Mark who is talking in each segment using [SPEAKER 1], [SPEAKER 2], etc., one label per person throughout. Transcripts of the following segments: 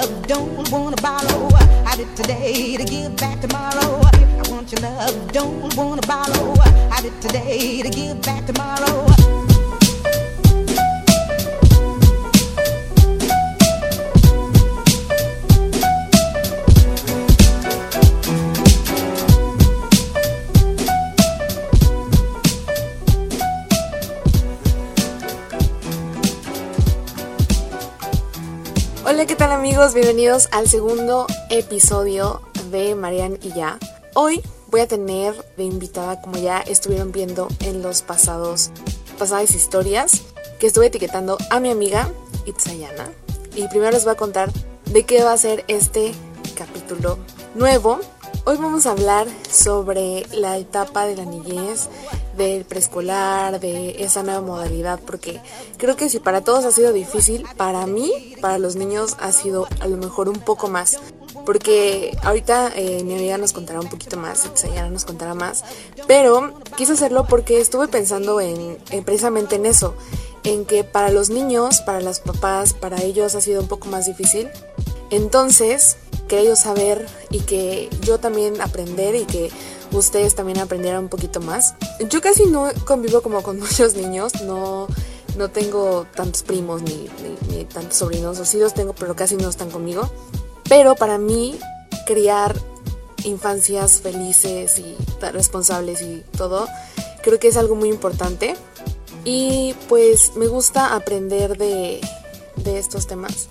[SPEAKER 1] love, don't wanna borrow. I did today to give back tomorrow. I want your love, don't wanna borrow. I did today to give back tomorrow.
[SPEAKER 2] Hola, ¿qué tal amigos? Bienvenidos al segundo episodio de Marian y ya. Hoy voy a tener de invitada, como ya estuvieron viendo en los pasados, pasadas historias, que estuve etiquetando a mi amiga Itzayana. Y primero les voy a contar de qué va a ser este capítulo nuevo. Hoy vamos a hablar sobre la etapa de la niñez, del preescolar, de esa nueva modalidad, porque creo que si para todos ha sido difícil, para mí, para los niños ha sido a lo mejor un poco más. Porque ahorita eh, mi amiga nos contará un poquito más, Sayana nos contará más, pero quise hacerlo porque estuve pensando en, en precisamente en eso, en que para los niños, para las papás, para ellos ha sido un poco más difícil. Entonces, quería yo saber y que yo también aprender y que ustedes también aprendieran un poquito más. Yo casi no convivo como con muchos niños, no, no tengo tantos primos ni, tantos sobrinos, o sí los tengo, pero casi no están conmigo. Pero para mí, criar infancias felices y responsables y todo, creo que es algo muy importante. Y pues me gusta aprender de, de estos temas.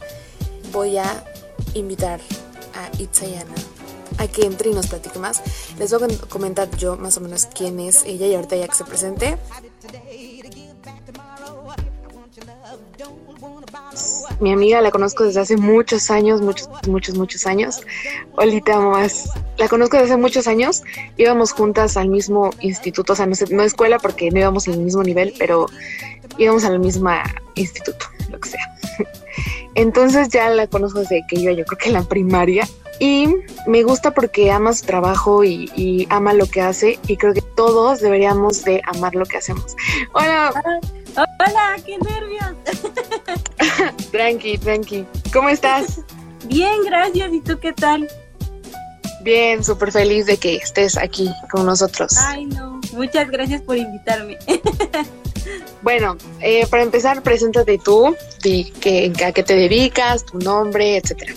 [SPEAKER 2] Voy a invitar a Itzayana a que entre y nos platique más. Les voy a comentar yo más o menos quién es ella y ahorita ya que se presente. Mi amiga la conozco desde hace muchos años, muchos, muchos, muchos años. Olita más. La conozco desde hace muchos años. Íbamos juntas al mismo instituto, o sea, no, no escuela porque no íbamos en el mismo nivel, pero íbamos al mismo instituto, lo que sea. Entonces ya la conozco desde que iba yo creo que en la primaria y me gusta porque ama su trabajo y, y, ama lo que hace y creo que todos deberíamos de amar lo que hacemos. Hola.
[SPEAKER 3] Hola, qué nervios.
[SPEAKER 2] tranqui, tranqui. ¿Cómo estás?
[SPEAKER 3] Bien, gracias. ¿Y tú qué tal?
[SPEAKER 2] Bien, súper feliz de que estés aquí con nosotros.
[SPEAKER 3] Ay, no. Muchas gracias por invitarme.
[SPEAKER 2] Bueno, eh, para empezar, preséntate tú, di que, a qué te dedicas, tu nombre, etcétera.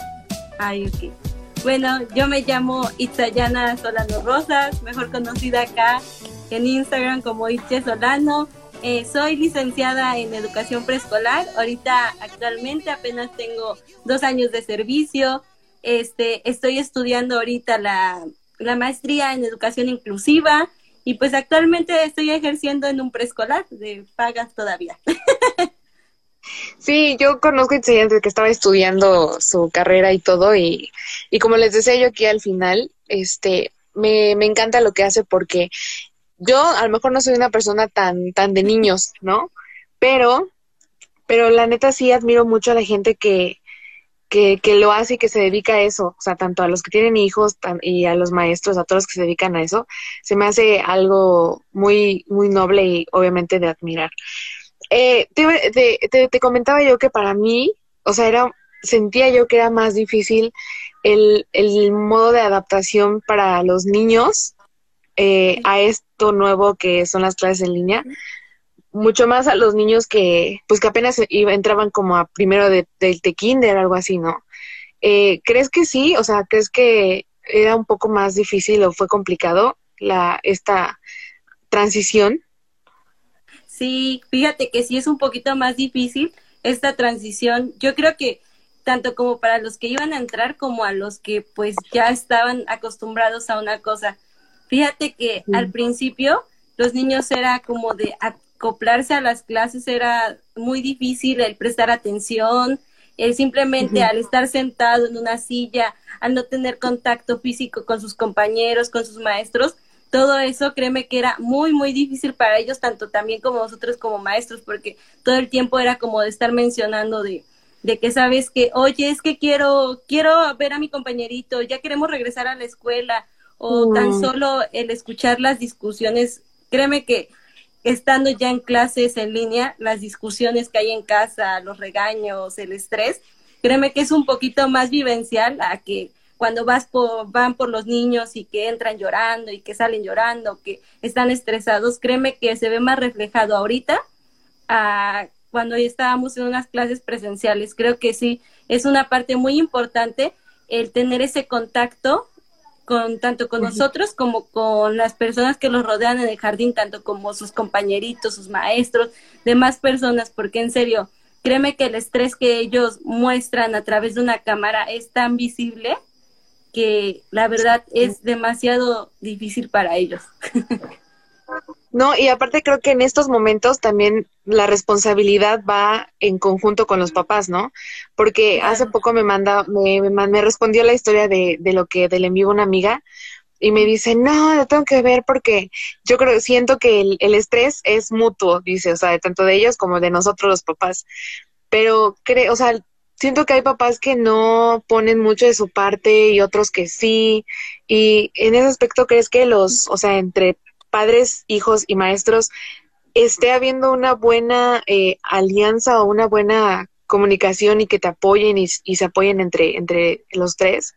[SPEAKER 3] Ay, ok. Bueno, yo me llamo Itzayana Solano Rosas, mejor conocida acá en Instagram como Itche Solano. Eh, soy licenciada en educación preescolar. Ahorita actualmente apenas tengo dos años de servicio. Este, estoy estudiando ahorita la, la maestría en educación inclusiva y pues actualmente estoy ejerciendo en un preescolar de pagas todavía.
[SPEAKER 2] Sí, yo conozco a estudiantes que estaba estudiando su carrera y todo y, y como les decía yo aquí al final, este, me, me encanta lo que hace porque yo a lo mejor no soy una persona tan, tan de niños, ¿no? Pero, pero la neta sí admiro mucho a la gente que, que, que, lo hace y que se dedica a eso, o sea, tanto a los que tienen hijos y a los maestros, a todos los que se dedican a eso, se me hace algo muy, muy noble y obviamente de admirar. Eh, te, te, te, comentaba yo que para mí, o sea, era, sentía yo que era más difícil el, el modo de adaptación para los niños eh, a esto nuevo que son las clases en línea, mucho más a los niños que, pues que apenas iba, entraban como a primero de, del de kinder, algo así, ¿no? Eh, ¿Crees que sí? O sea, ¿crees que era un poco más difícil o fue complicado la, esta transición?
[SPEAKER 3] Sí, fíjate que sí es un poquito más difícil esta transición. Yo creo que tanto como para los que iban a entrar como a los que pues ya estaban acostumbrados a una cosa. Fíjate que sí. al principio los niños era como de acoplarse a las clases, era muy difícil el prestar atención, el simplemente uh -huh. al estar sentado en una silla, al no tener contacto físico con sus compañeros, con sus maestros, todo eso créeme que era muy, muy difícil para ellos, tanto también como nosotros como maestros, porque todo el tiempo era como de estar mencionando de, de que sabes que, oye, es que quiero, quiero ver a mi compañerito, ya queremos regresar a la escuela, o mm. tan solo el escuchar las discusiones, créeme que estando ya en clases en línea, las discusiones que hay en casa, los regaños, el estrés, créeme que es un poquito más vivencial a que cuando vas por, van por los niños y que entran llorando y que salen llorando, que están estresados, créeme que se ve más reflejado ahorita a cuando estábamos en unas clases presenciales. Creo que sí, es una parte muy importante el tener ese contacto con tanto con nosotros como con las personas que los rodean en el jardín, tanto como sus compañeritos, sus maestros, demás personas, porque en serio, créeme que el estrés que ellos muestran a través de una cámara es tan visible que la verdad es demasiado difícil para ellos.
[SPEAKER 2] No, y aparte creo que en estos momentos también la responsabilidad va en conjunto con los papás, ¿no? Porque hace poco me manda, me, me, respondió la historia de, de lo que le envió una amiga y me dice, no, lo tengo que ver porque yo creo, siento que el, el estrés es mutuo, dice, o sea, tanto de ellos como de nosotros los papás. Pero creo, o sea, siento que hay papás que no ponen mucho de su parte y otros que sí. Y en ese aspecto, ¿crees que los, o sea, entre padres, hijos y maestros esté habiendo una buena eh, alianza o una buena comunicación y que te apoyen y, y, se apoyen entre, entre los tres?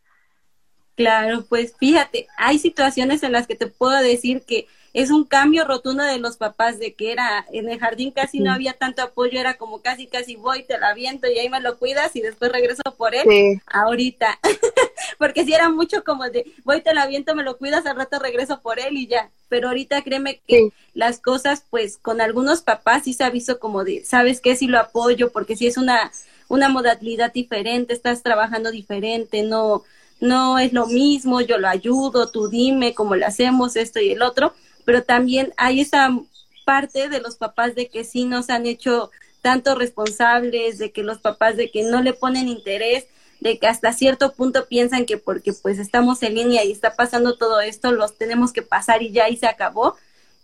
[SPEAKER 3] Claro, pues fíjate, hay situaciones en las que te puedo decir que es un cambio rotundo de los papás, de que era en el jardín casi no había tanto apoyo, era como casi, casi voy, te la viento y ahí me lo cuidas y después regreso por él. Ahorita, porque si era mucho como de voy, te la viento, me lo cuidas, al rato regreso por él y ya. Pero ahorita créeme que las cosas, pues con algunos papás sí se ha visto como de, ¿sabes qué? Si lo apoyo, porque si es una, una modalidad diferente, estás trabajando diferente, no, no es lo mismo, yo lo ayudo, tú dime cómo lo hacemos, esto y el otro pero también hay esa parte de los papás de que sí nos han hecho tanto responsables, de que los papás de que no le ponen interés, de que hasta cierto punto piensan que porque pues estamos en línea y está pasando todo esto, los tenemos que pasar y ya y se acabó.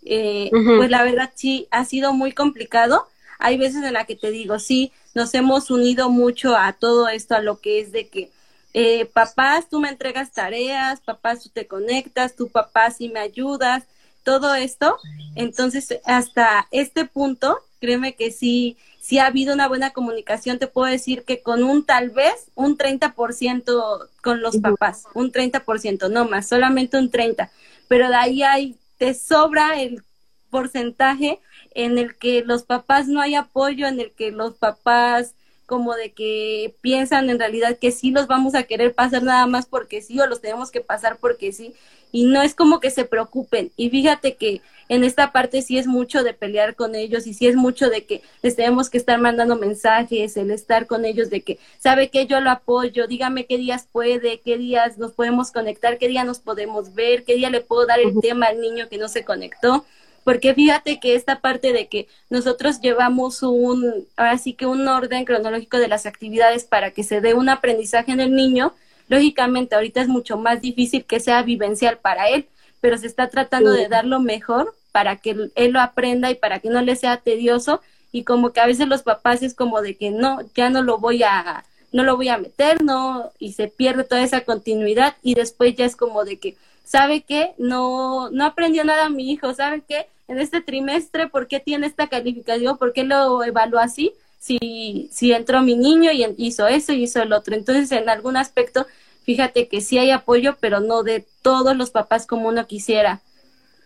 [SPEAKER 3] Eh, pues la verdad sí ha sido muy complicado. Hay veces en la que te digo, sí, nos hemos unido mucho a todo esto, a lo que es de que eh, papás, tú me entregas tareas, papás, tú te conectas, tu papá sí me ayudas, todo esto. Entonces, hasta este punto, créeme que sí, sí ha habido una buena comunicación. Te puedo decir que con un tal vez un 30% con los papás, un 30%, no más, solamente un 30%. Pero de ahí hay, te sobra el porcentaje en el que los papás no hay apoyo, en el que los papás como de que piensan en realidad que sí los vamos a querer pasar nada más porque sí o los tenemos que pasar porque sí y no es como que se preocupen. Y fíjate que en esta parte sí es mucho de pelear con ellos y sí es mucho de que les tenemos que estar mandando mensajes, el estar con ellos de que sabe que yo lo apoyo, dígame qué días puede, qué días nos podemos conectar, qué día nos podemos ver, qué día le puedo dar el tema al niño que no se conectó. Porque fíjate que esta parte de que nosotros llevamos un, ahora sí que un orden cronológico de las actividades para que se dé un aprendizaje en el niño, Lógicamente, ahorita es mucho más difícil que sea vivencial para él, pero se está tratando de dar lo mejor para que él lo aprenda y para que no le sea tedioso y como que a veces los papás es como de que no, ya no lo voy a no lo voy a meter, no y se pierde toda esa continuidad y después ya es como de que sabe que no no aprendió nada mi hijo, sabe que en este trimestre por qué tiene esta calificación, por qué lo evaluó así, si, si entró mi niño y hizo eso y hizo el otro. Entonces, en algún aspecto, fíjate que sí hay apoyo, pero no de todos los papás como uno quisiera.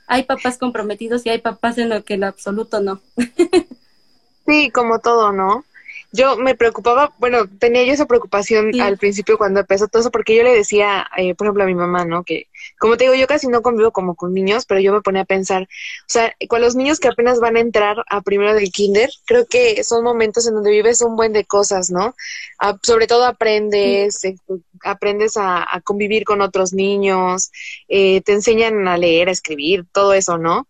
[SPEAKER 3] Hay papás comprometidos y hay papás en lo que en absoluto no.
[SPEAKER 2] sí, como todo, ¿no? Yo me preocupaba, bueno, tenía yo esa preocupación al principio cuando empezó todo eso, porque yo le decía, eh, por ejemplo, a mi mamá, ¿no? Que, como te digo, yo casi no convivo como con niños, pero yo me ponía a pensar, o sea, con los niños que apenas van a entrar a primero del kinder, creo que son momentos en donde vives un buen de cosas, ¿no? sobre todo aprendes, eh, aprendes a, convivir con otros niños, eh, te enseñan a leer, a escribir, todo eso, ¿no?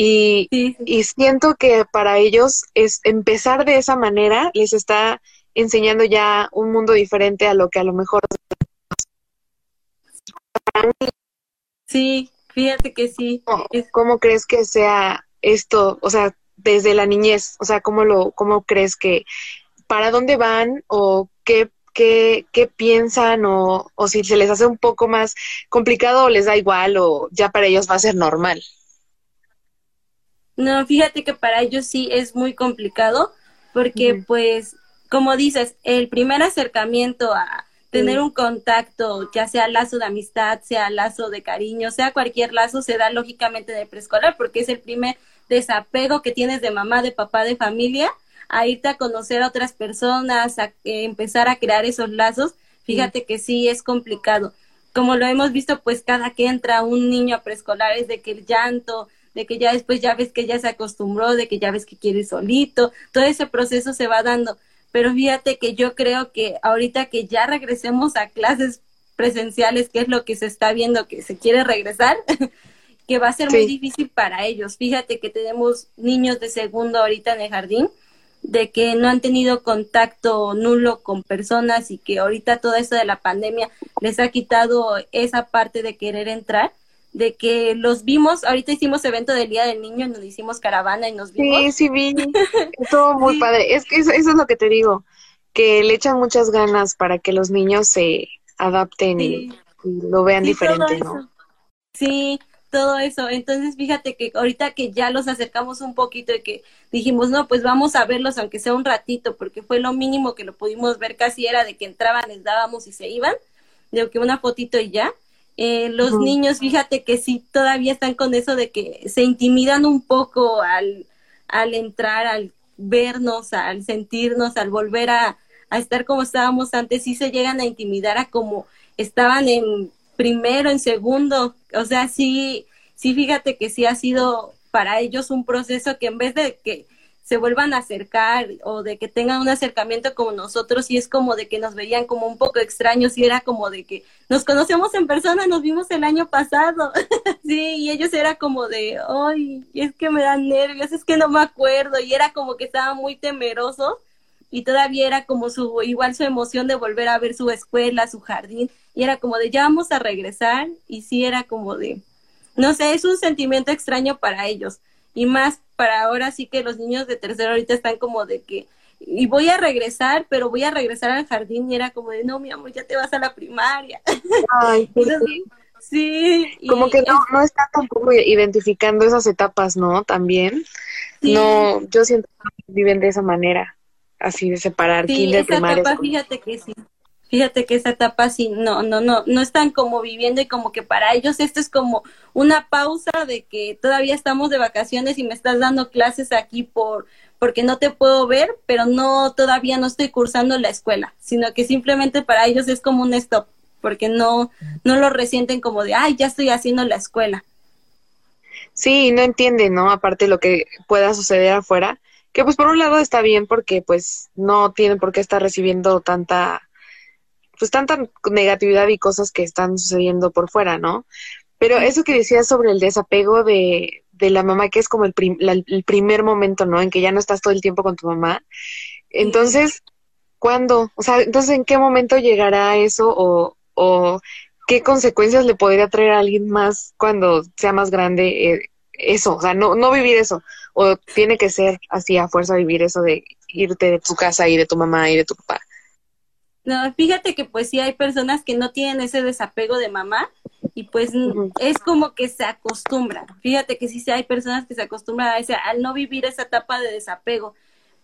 [SPEAKER 2] Y, y siento que para ellos es empezar de esa manera les está enseñando ya un mundo diferente a lo que a lo mejor
[SPEAKER 3] Sí, fíjate que sí.
[SPEAKER 2] ¿Cómo, crees que sea esto, o sea, desde la niñez? O sea, ¿cómo lo cómo crees que para dónde van o qué qué, qué piensan o, o si se les hace un poco más complicado o les da igual o ya para ellos va a ser normal?
[SPEAKER 3] No, fíjate que para ellos sí es muy complicado porque pues como dices, el primer acercamiento a tener un contacto, ya sea lazo de amistad, sea lazo de cariño, sea cualquier lazo, se da lógicamente de preescolar porque es el primer desapego que tienes de mamá, de papá, de familia, a irte a conocer a otras personas, a eh, empezar a crear esos lazos. Fíjate que sí es complicado. Como lo hemos visto, pues cada que entra un niño a preescolar es de que el llanto, de que ya después ya ves que ya se acostumbró, de que ya ves que quiere solito, todo ese proceso se va dando. Pero fíjate que yo creo que ahorita que ya regresemos a clases presenciales, que es lo que se está viendo que se quiere regresar, que va a ser muy difícil para ellos. Fíjate que tenemos niños de segundo ahorita en el jardín, de que no han tenido contacto nulo con personas y que ahorita todo eso de la pandemia les ha quitado esa parte de querer entrar de que los vimos, ahorita hicimos evento del Día del Niño, nos hicimos caravana y nos vimos.
[SPEAKER 2] Sí, sí vi, estuvo muy padre. Es que eso, es lo que te digo, que le echan muchas ganas para que los niños se adapten y, lo vean diferente, ¿no?
[SPEAKER 3] Sí, todo eso. Entonces, fíjate que ahorita que ya los acercamos un poquito y que dijimos, no, pues vamos a verlos aunque sea un ratito, porque fue lo mínimo que lo pudimos ver, casi era de que entraban, les dábamos y se iban, de que una fotito y ya. Eh, los niños, fíjate que sí, todavía están con eso de que se intimidan un poco al, al entrar, al vernos, al sentirnos, al volver a, a estar como estábamos antes, sí se llegan a intimidar a como estaban en primero, en segundo, o sea, sí, sí, fíjate que sí ha sido para ellos un proceso que en vez de que se vuelvan a acercar o de que tengan un acercamiento como nosotros y es como de que nos veían como un poco extraños y era como de que nos conocemos en persona, nos vimos el año pasado, sí, y ellos era como de, ay, es que me dan nervios, es que no me acuerdo y era como que estaban muy temerosos y todavía era como su igual su emoción de volver a ver su escuela, su jardín y era como de ya vamos a regresar y sí era como de no sé, es un sentimiento extraño para ellos y más para ahora sí que los niños de tercero ahorita están como de que y voy a regresar, pero voy a regresar al jardín y era como de no, mi amor, ya te vas a la primaria.
[SPEAKER 2] Ay, sí. Como que no, no está tampoco identificando esas etapas, ¿no? También. No, yo siento que viven de esa manera así de separar
[SPEAKER 3] sí, kinder, Etapa, fíjate que sí. Fíjate que esa etapa sí, no, no, no, no están como viviendo y como que para ellos esto es como una pausa de que todavía estamos de vacaciones y me estás dando clases aquí por, porque no te puedo ver, pero no, todavía no estoy cursando la escuela, sino que simplemente para ellos es como un stop, porque no, no lo resienten como de, ay, ya estoy haciendo la escuela.
[SPEAKER 2] Sí, no entienden, ¿no? Aparte lo que pueda suceder afuera, que pues por un lado está bien porque pues no tienen por qué estar recibiendo tanta pues tanta negatividad y cosas que están sucediendo por fuera, ¿no? Pero eso que decías sobre el desapego de, de la mamá, que es como el, el primer momento, ¿no? En que ya no estás todo el tiempo con tu mamá. Entonces, ¿cuándo? O sea, entonces, ¿en qué momento llegará eso o, o qué consecuencias le podría traer a alguien más cuando sea más grande eh, eso? O sea, no, no vivir eso o tiene que ser así a fuerza vivir eso de irte de tu casa y de tu mamá y de tu papá.
[SPEAKER 3] No, fíjate que pues sí hay personas que no tienen ese desapego de mamá y pues es como que se acostumbran. Fíjate que sí, sí hay personas que se acostumbran a ese, al no vivir esa etapa de desapego,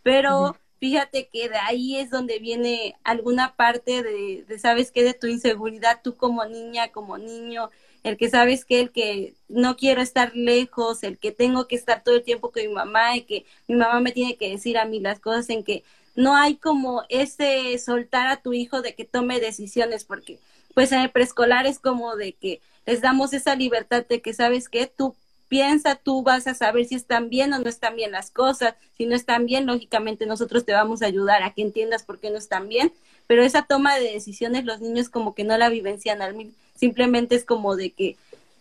[SPEAKER 3] pero fíjate que de ahí es donde viene alguna parte de, de, ¿sabes qué? De tu inseguridad, tú como niña, como niño, el que sabes que el que no quiero estar lejos, el que tengo que estar todo el tiempo con mi mamá y que mi mamá me tiene que decir a mí las cosas en que no hay como ese soltar a tu hijo de que tome decisiones porque pues en el preescolar es como de que les damos esa libertad de que sabes que tú piensa, tú vas a saber si están bien o no están bien las cosas. Si no están bien, lógicamente nosotros te vamos a ayudar a que entiendas por qué no están bien. Pero esa toma de decisiones los niños como que no la vivencian al mil simplemente es como de que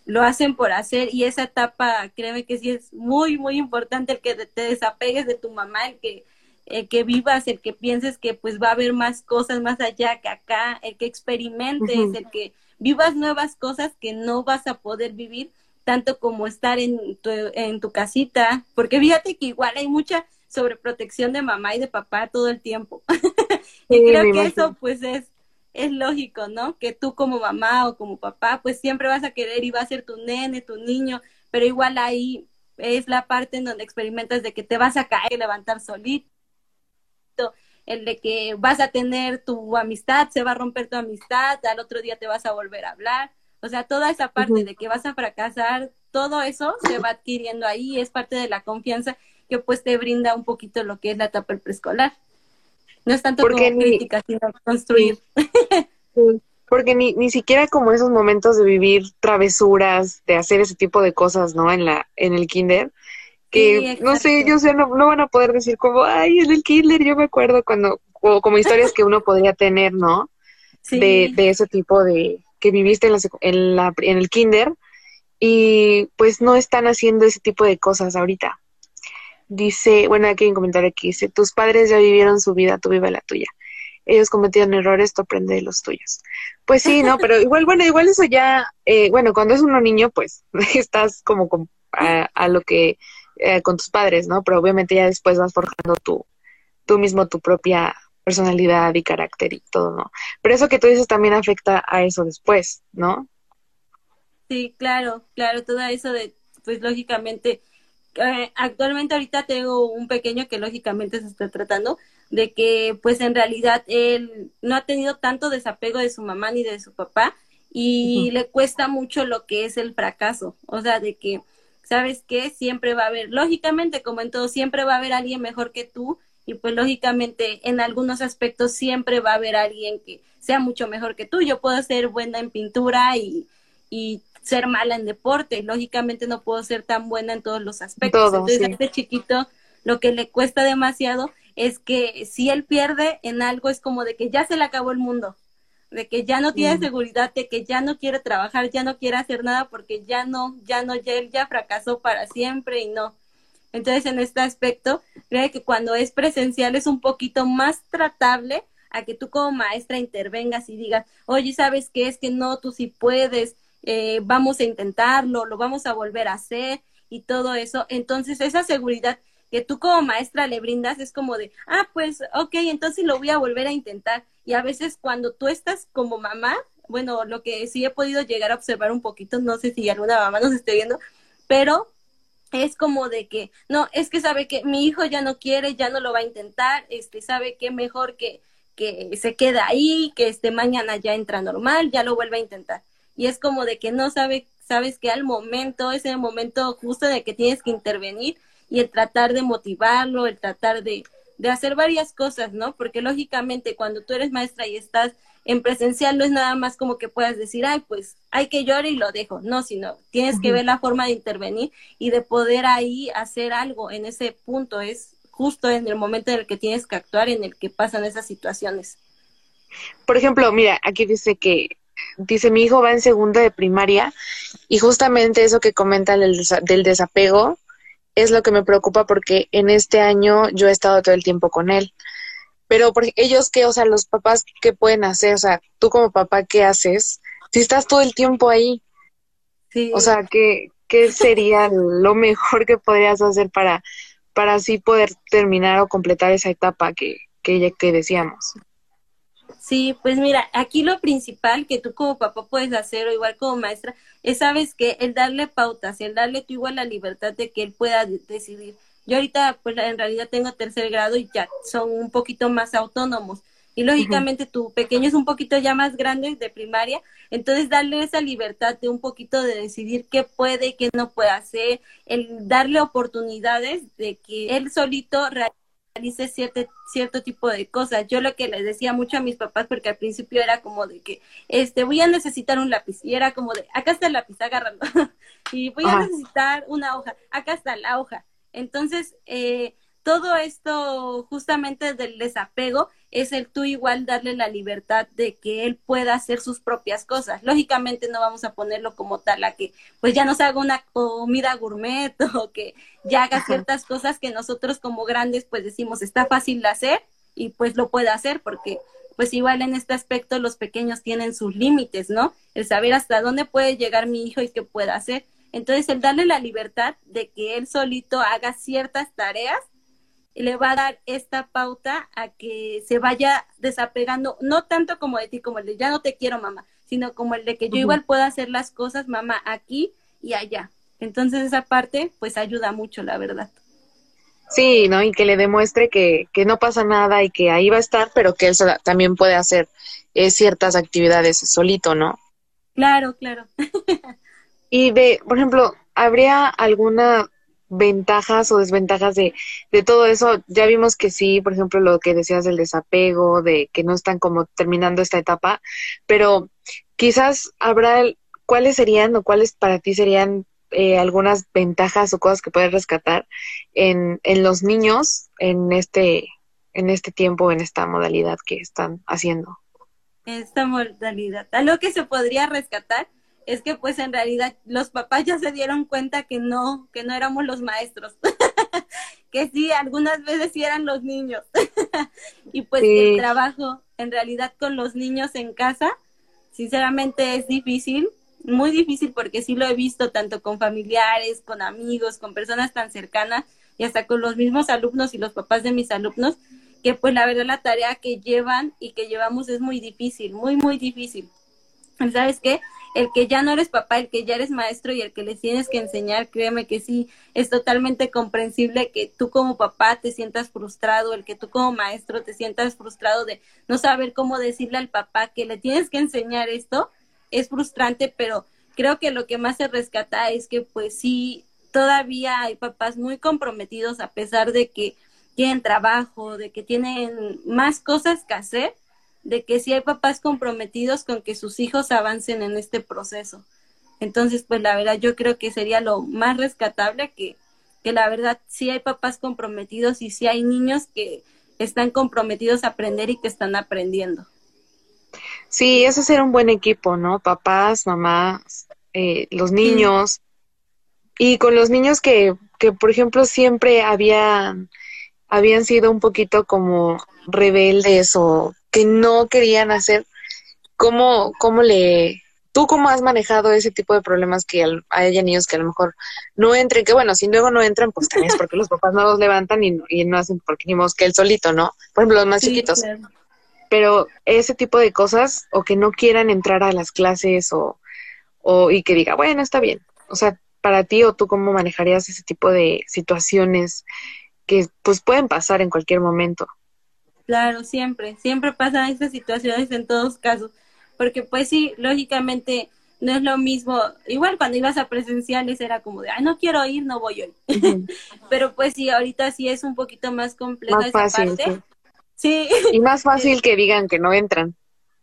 [SPEAKER 3] lo hacen por hacer y esa etapa, créeme que sí es muy, muy importante el que te desapegues de tu mamá, el que, el que vivas, el que pienses que pues va a haber más cosas más allá que acá, el que experimentes, el que vivas nuevas cosas que no vas a poder vivir tanto como estar en tu, en tu casita, porque fíjate que igual hay mucha sobreprotección de mamá y de papá todo el tiempo. y creo que eso pues es es lógico, ¿no? Que tú como mamá o como papá, pues siempre vas a querer y va a ser tu nene, tu niño, pero igual ahí es la parte en donde experimentas de que te vas a caer, levantar solito, el de que vas a tener tu amistad, se va a romper tu amistad, al otro día te vas a volver a hablar. O sea, toda esa parte de que vas a fracasar, todo eso se va adquiriendo ahí, es parte de la confianza que pues te brinda un poquito lo que es la etapa preescolar. No es tanto como crítica, sino construir.
[SPEAKER 2] Porque ni, ni siquiera como esos momentos de vivir travesuras, de hacer ese tipo de cosas, ¿no? En la en el kinder, que no sé, ellos ya no, van a poder decir como, ay, en el kinder yo me acuerdo cuando, o como historias que uno podría tener, ¿no? De, de ese tipo de, que viviste en, la, en, la, en el kinder y pues no están haciendo ese tipo de cosas ahorita. Dice, bueno, aquí hay un comentario aquí, dice, tus padres ya vivieron su vida, tú vive la tuya. Ellos cometieron errores, tú aprende de los tuyos. Pues sí, no, pero igual, bueno, igual eso ya, eh, bueno, cuando es uno niño, pues estás como a, lo que, eh, con tus padres, ¿no? Pero obviamente ya después vas forjando tú, tú mismo tu propia personalidad y carácter y todo, ¿no? Pero eso que tú dices también afecta a eso después, ¿no?
[SPEAKER 3] Sí, claro, claro, todo eso de, pues lógicamente, eh, actualmente ahorita tengo un pequeño que lógicamente se está tratando de que pues en realidad él no ha tenido tanto desapego de su mamá ni de su papá y le cuesta mucho lo que es el fracaso, o sea, de que, ¿sabes qué? Siempre va a haber, lógicamente como en todo, siempre va a haber alguien mejor que tú y pues lógicamente en algunos aspectos siempre va a haber alguien que sea mucho mejor que tú. Yo puedo ser buena en pintura y, y ser mala en deporte. Lógicamente no puedo ser tan buena en todos los aspectos. Entonces, a este chiquito lo que le cuesta demasiado es que si él pierde en algo es como de que ya se le acabó el mundo, de que ya no tiene mm. seguridad, de que ya no quiere trabajar, ya no quiere hacer nada porque ya no, ya no, ya él ya fracasó para siempre y no. Entonces, en este aspecto, creo que cuando es presencial es un poquito más tratable a que tú como maestra intervengas y digas, oye, ¿sabes qué? Es que no, tú sí puedes, eh, vamos a intentarlo, lo vamos a volver a hacer y todo eso. Entonces, esa seguridad que tú como maestra le brindas es como de, ah, pues, ok, entonces lo voy a volver a intentar. Y a veces cuando tú estás como mamá, bueno, lo que sí he podido llegar a observar un poquito, no sé si alguna mamá nos esté viendo, pero es como de que, no, es que sabe que mi hijo ya no quiere, ya no lo va a intentar, este, sabe que mejor que, que se queda ahí, que este mañana ya entra normal, ya lo vuelve a intentar y es como de que no sabe, sabes que al momento, es el momento justo de que tienes que intervenir y el tratar de motivarlo, el tratar de, de hacer varias cosas, ¿no? Porque lógicamente cuando tú eres maestra y estás en presencial no es nada más como que puedas decir, ay, pues hay que llorar y lo dejo, no, sino tienes que ver la forma de intervenir y de poder ahí hacer algo en ese punto, es justo en el momento en el que tienes que actuar, en el que pasan esas situaciones.
[SPEAKER 2] Por ejemplo, mira, aquí dice que dice mi hijo va en segundo de primaria y justamente eso que comenta del, del desapego es lo que me preocupa porque en este año yo he estado todo el tiempo con él. Pero por, ellos qué, o sea, los papás qué pueden hacer, o sea, tú como papá qué haces si estás todo el tiempo ahí. Sí. O sea, ¿qué, qué sería lo mejor que podrías hacer para para así poder terminar o completar esa etapa que que, que decíamos?
[SPEAKER 3] Sí, pues mira, aquí lo principal que tú como papá puedes hacer o igual como maestra es, sabes que el darle pautas, el darle tú igual la libertad de que él pueda decidir. Yo ahorita pues en realidad tengo tercer grado y ya son un poquito más autónomos. Y lógicamente tu pequeño es un poquito ya más grande de primaria, entonces darle esa libertad de un poquito de decidir qué puede y qué no puede hacer, el darle oportunidades de que él solito realice cierto, cierto tipo de cosas. Yo lo que les decía mucho a mis papás, porque al principio era como de que, este, voy a necesitar un lápiz, y era como de, acá está el lápiz, agárralo, y voy a necesitar una hoja, acá está la hoja. Entonces, eh, todo esto justamente del desapego es el tú igual darle la libertad de que él pueda hacer sus propias cosas. Lógicamente no vamos a ponerlo como tal a que pues ya nos haga una comida gourmet o que ya haga ciertas cosas que nosotros como grandes pues decimos está fácil de hacer y pues lo puede hacer porque pues igual en este aspecto los pequeños tienen sus límites, ¿no? El saber hasta dónde puede llegar mi hijo y qué puede hacer. Entonces el darle la libertad de que él solito haga ciertas tareas le va a dar esta pauta a que se vaya desapegando, no tanto como de ti, como el de ya no te quiero, mamá, sino como el de que yo igual pueda hacer las cosas, mamá, aquí y allá. Entonces esa parte pues ayuda mucho, la verdad.
[SPEAKER 2] Sí, ¿no? Y que le demuestre que, que no pasa nada y que ahí va a estar, pero que él también puede hacer eh, ciertas actividades solito, ¿no?
[SPEAKER 3] Claro, claro.
[SPEAKER 2] y de, por ejemplo, ¿habría alguna ventajas o desventajas de, de todo eso? Ya vimos que sí, por ejemplo, lo que decías del desapego, de que no están como terminando esta etapa, pero quizás habrá, ¿cuáles serían o cuáles para ti serían eh, algunas ventajas o cosas que puedes rescatar en, en los niños en este, en este tiempo, en esta modalidad que están haciendo?
[SPEAKER 3] Esta modalidad. Algo que se podría rescatar es que pues en realidad los papás ya se dieron cuenta que no, que no éramos los maestros, que sí, algunas veces sí eran los niños. y pues el trabajo en realidad con los niños en casa, sinceramente es difícil, muy difícil porque sí lo he visto tanto con familiares, con amigos, con personas tan cercanas y hasta con los mismos alumnos y los papás de mis alumnos, que pues la verdad la tarea que llevan y que llevamos es muy difícil, muy, muy difícil. ¿Sabes qué? El que ya no eres papá, el que ya eres maestro y el que les tienes que enseñar, créeme que sí, es totalmente comprensible que tú como papá te sientas frustrado, el que tú como maestro te sientas frustrado de no saber cómo decirle al papá que le tienes que enseñar esto, es frustrante, pero creo que lo que más se rescata es que pues sí, todavía hay papás muy comprometidos a pesar de que tienen trabajo, de que tienen más cosas que hacer, de que sí hay papás comprometidos con que sus hijos avancen en este proceso. Entonces, pues la verdad yo creo que sería lo más rescatable que, que la verdad sí hay papás comprometidos y sí hay niños que están comprometidos a aprender y que están aprendiendo.
[SPEAKER 2] Sí, eso sería un buen equipo, ¿no? Papás, mamás, eh, los niños. Y con los niños que, que, por ejemplo, siempre habían, habían sido un poquito como rebeldes o que no querían hacer, ¿cómo, cómo le, tú cómo has manejado ese tipo de problemas que haya niños que a lo mejor no entren, que bueno, si luego no entran, pues también es porque los papás no los levantan y, y no hacen porque ni que él solito, ¿no? Por ejemplo, los más chiquitos pero ese tipo de cosas o que no quieran entrar a las clases o, o y que diga, bueno, está bien. O sea, para ti o tú cómo manejarías ese tipo de situaciones que pues pueden pasar en cualquier momento.
[SPEAKER 3] Claro, siempre, siempre pasan esas situaciones en todos casos, porque pues sí, lógicamente no es lo mismo, igual cuando ibas a presenciales era como de, ay, no quiero ir, no voy hoy. Pero pues sí, ahorita sí es un poquito más compleja esa parte. Sí.
[SPEAKER 2] Y más fácil que digan que no entran.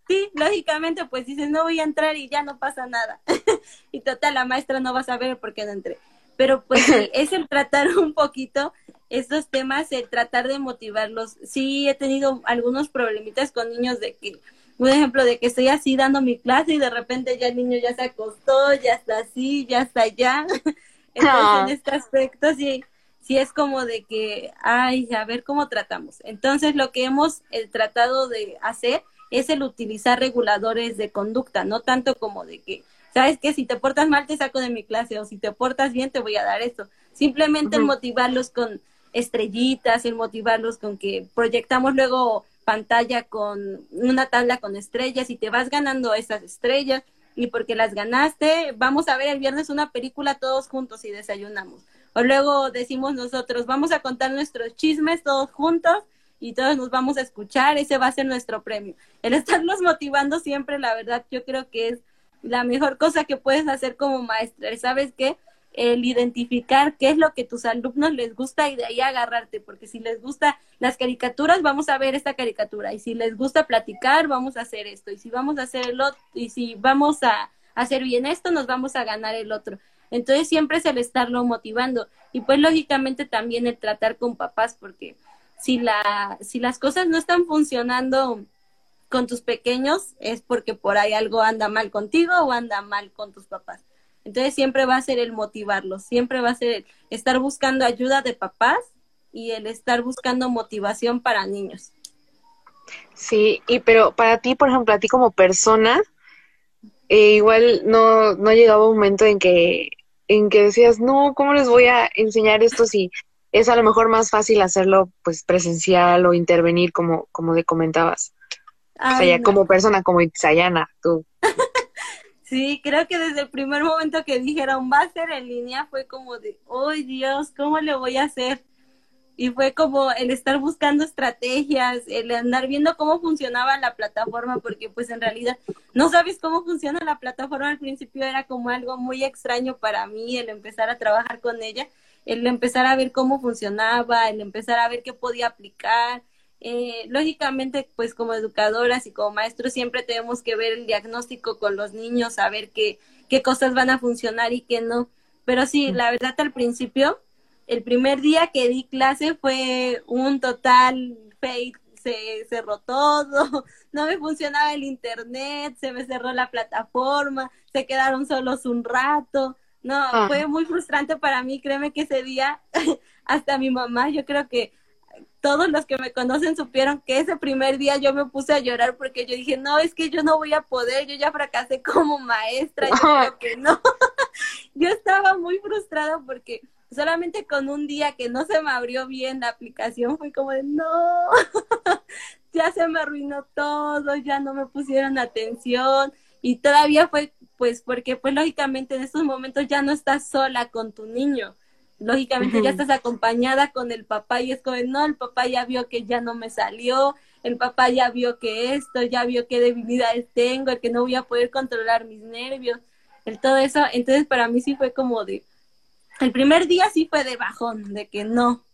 [SPEAKER 3] Sí, lógicamente, pues dices, no voy a entrar y ya no pasa nada. y total, la maestra no va a saber por qué no entré. Pero pues sí, es el tratar un poquito estos temas, el tratar de motivarlos. Sí, he tenido algunos problemitas con niños de que, un ejemplo, de que estoy así dando mi clase y de repente ya el niño ya se acostó, ya está así, ya está allá. Entonces, en ah. este aspecto sí, sí es como de que, ay, a ver cómo tratamos. Entonces, lo que hemos eh, tratado de hacer es el utilizar reguladores de conducta, no tanto como de que, sabes que si te portas mal te saco de mi clase o si te portas bien te voy a dar esto. Simplemente motivarlos con estrellitas, el motivarlos con que proyectamos luego pantalla con una tabla con estrellas y te vas ganando esas estrellas y porque las ganaste, vamos a ver el viernes una película todos juntos y desayunamos. O luego decimos nosotros, vamos a contar nuestros chismes todos juntos y todos nos vamos a escuchar, ese va a ser nuestro premio. El estarnos motivando siempre, la verdad, yo creo que es la mejor cosa que puedes hacer como maestra. ¿Sabes qué? El identificar qué es lo que tus alumnos les gusta y de ahí agarrarte, porque si les gusta las caricaturas, vamos a ver esta caricatura, y si les gusta platicar, vamos a hacer esto, y si vamos a hacer el otro, y si vamos a hacer bien esto, nos vamos a ganar el otro. Entonces siempre es el estarlo motivando y pues lógicamente también el tratar con papás porque si la si las cosas no están funcionando con tus pequeños es porque por ahí algo anda mal contigo o anda mal con tus papás. Entonces siempre va a ser el motivarlos, siempre va a ser el estar buscando ayuda de papás y el estar buscando motivación para niños.
[SPEAKER 2] Sí, y pero para ti, por ejemplo, a ti como persona, eh, igual no, no llegaba un momento en que en que decías, no, ¿cómo les voy a enseñar esto si es a lo mejor más fácil hacerlo pues presencial o intervenir como, como de comentabas? O sea, ya como persona, como Itzayana, tú.
[SPEAKER 3] sí, creo que desde el primer momento que dijeron va a ser en línea fue como de, ¡ay Dios! ¿Cómo le voy a hacer? y fue como el estar buscando estrategias, el andar viendo cómo funcionaba la plataforma, porque pues en realidad no sabes cómo funciona la plataforma. Al principio era como algo muy extraño para mí el empezar a trabajar con ella, el empezar a ver cómo funcionaba, el empezar a ver qué podía aplicar. Eh, lógicamente, pues como educadoras y como maestros siempre tenemos que ver el diagnóstico con los niños, saber qué, qué cosas van a funcionar y qué no. Pero sí, la verdad al principio el primer día que di clase fue un total fake, se cerró todo, no me funcionaba el internet, se me cerró la plataforma, se quedaron solos un rato. No, ah. fue muy frustrante para mí, créeme que ese día, hasta mi mamá, yo creo que todos los que me conocen supieron que ese primer día yo me puse a llorar porque yo dije, no, es que yo no voy a poder, yo ya fracasé como maestra, yo creo que no. yo estaba muy frustrada porque solamente con un día que no se me abrió bien la aplicación fue como de no, ya se me arruinó todo, ya no me pusieron atención y todavía fue pues porque pues lógicamente en estos momentos ya no estás sola con tu niño. Lógicamente ya estás acompañada con el papá y es como, no, el papá ya vio que ya no me salió, el papá ya vio que esto, ya vio qué debilidades tengo, el que no voy a poder controlar mis nervios, el todo eso. Entonces para mí sí fue como de, el primer día sí fue de bajón, de que no.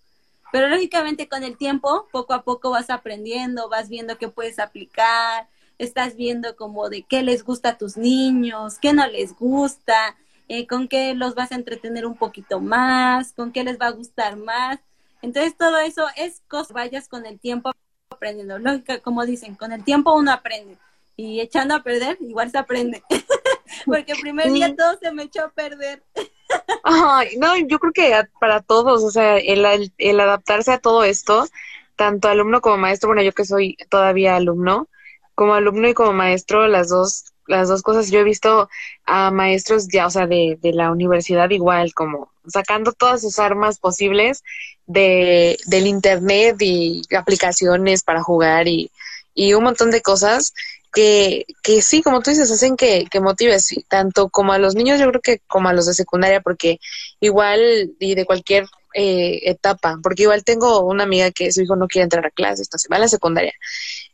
[SPEAKER 3] Pero lógicamente con el tiempo, poco a poco vas aprendiendo, vas viendo qué puedes aplicar, estás viendo como de qué les gusta a tus niños, qué no les gusta, eh, con qué los vas a entretener un poquito más, con qué les va a gustar más. Entonces todo eso es cosa, vayas con el tiempo aprendiendo. Lógica, como dicen, con el tiempo uno aprende y echando a perder, igual se aprende. Porque el primer día todo se me echó a perder.
[SPEAKER 2] Ay, no, yo creo que para todos, o sea, el, el, adaptarse a todo esto, tanto alumno como maestro, bueno, yo que soy todavía alumno, como alumno y como maestro, las dos, las dos cosas, yo he visto a maestros ya, o sea, de, de la universidad igual, como sacando todas sus armas posibles de, del internet y aplicaciones para jugar y, y un montón de cosas que, que sí, como tú dices, hacen que, que motives tanto como a los niños, yo creo que como a los de secundaria, porque igual y de cualquier eh, etapa, porque igual tengo una amiga que su hijo no quiere entrar a clases, entonces va a la secundaria.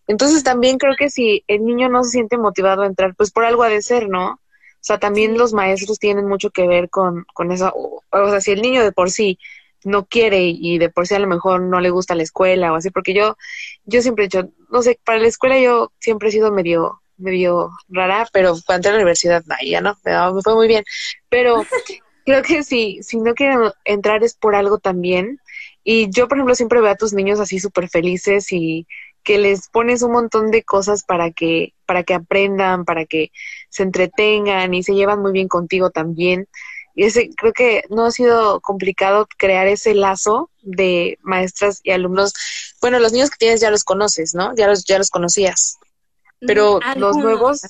[SPEAKER 2] Entonces también creo que si el niño no se siente motivado a entrar, pues por algo ha de ser, ¿no? O sea, también los maestros tienen mucho que ver con, con eso. O, o sea, si el niño de por sí no quiere y de por sí a lo mejor no le gusta la escuela o así, porque yo, yo siempre he dicho, no sé, para la escuela yo siempre he sido medio, medio rara, pero cuando entré a la universidad, ya no, me fue muy bien. Pero creo que si, si no quieren entrar es por algo también. Y yo, por ejemplo, siempre veo a tus niños así súper felices y que les pones un montón de cosas para que, para que aprendan, para que se entretengan y se llevan muy bien contigo también. Y ese, creo que no ha sido complicado crear ese lazo de maestras y alumnos. Bueno, los niños que tienes ya los conoces, ¿no? Ya los, ya los conocías. Pero los nuevos,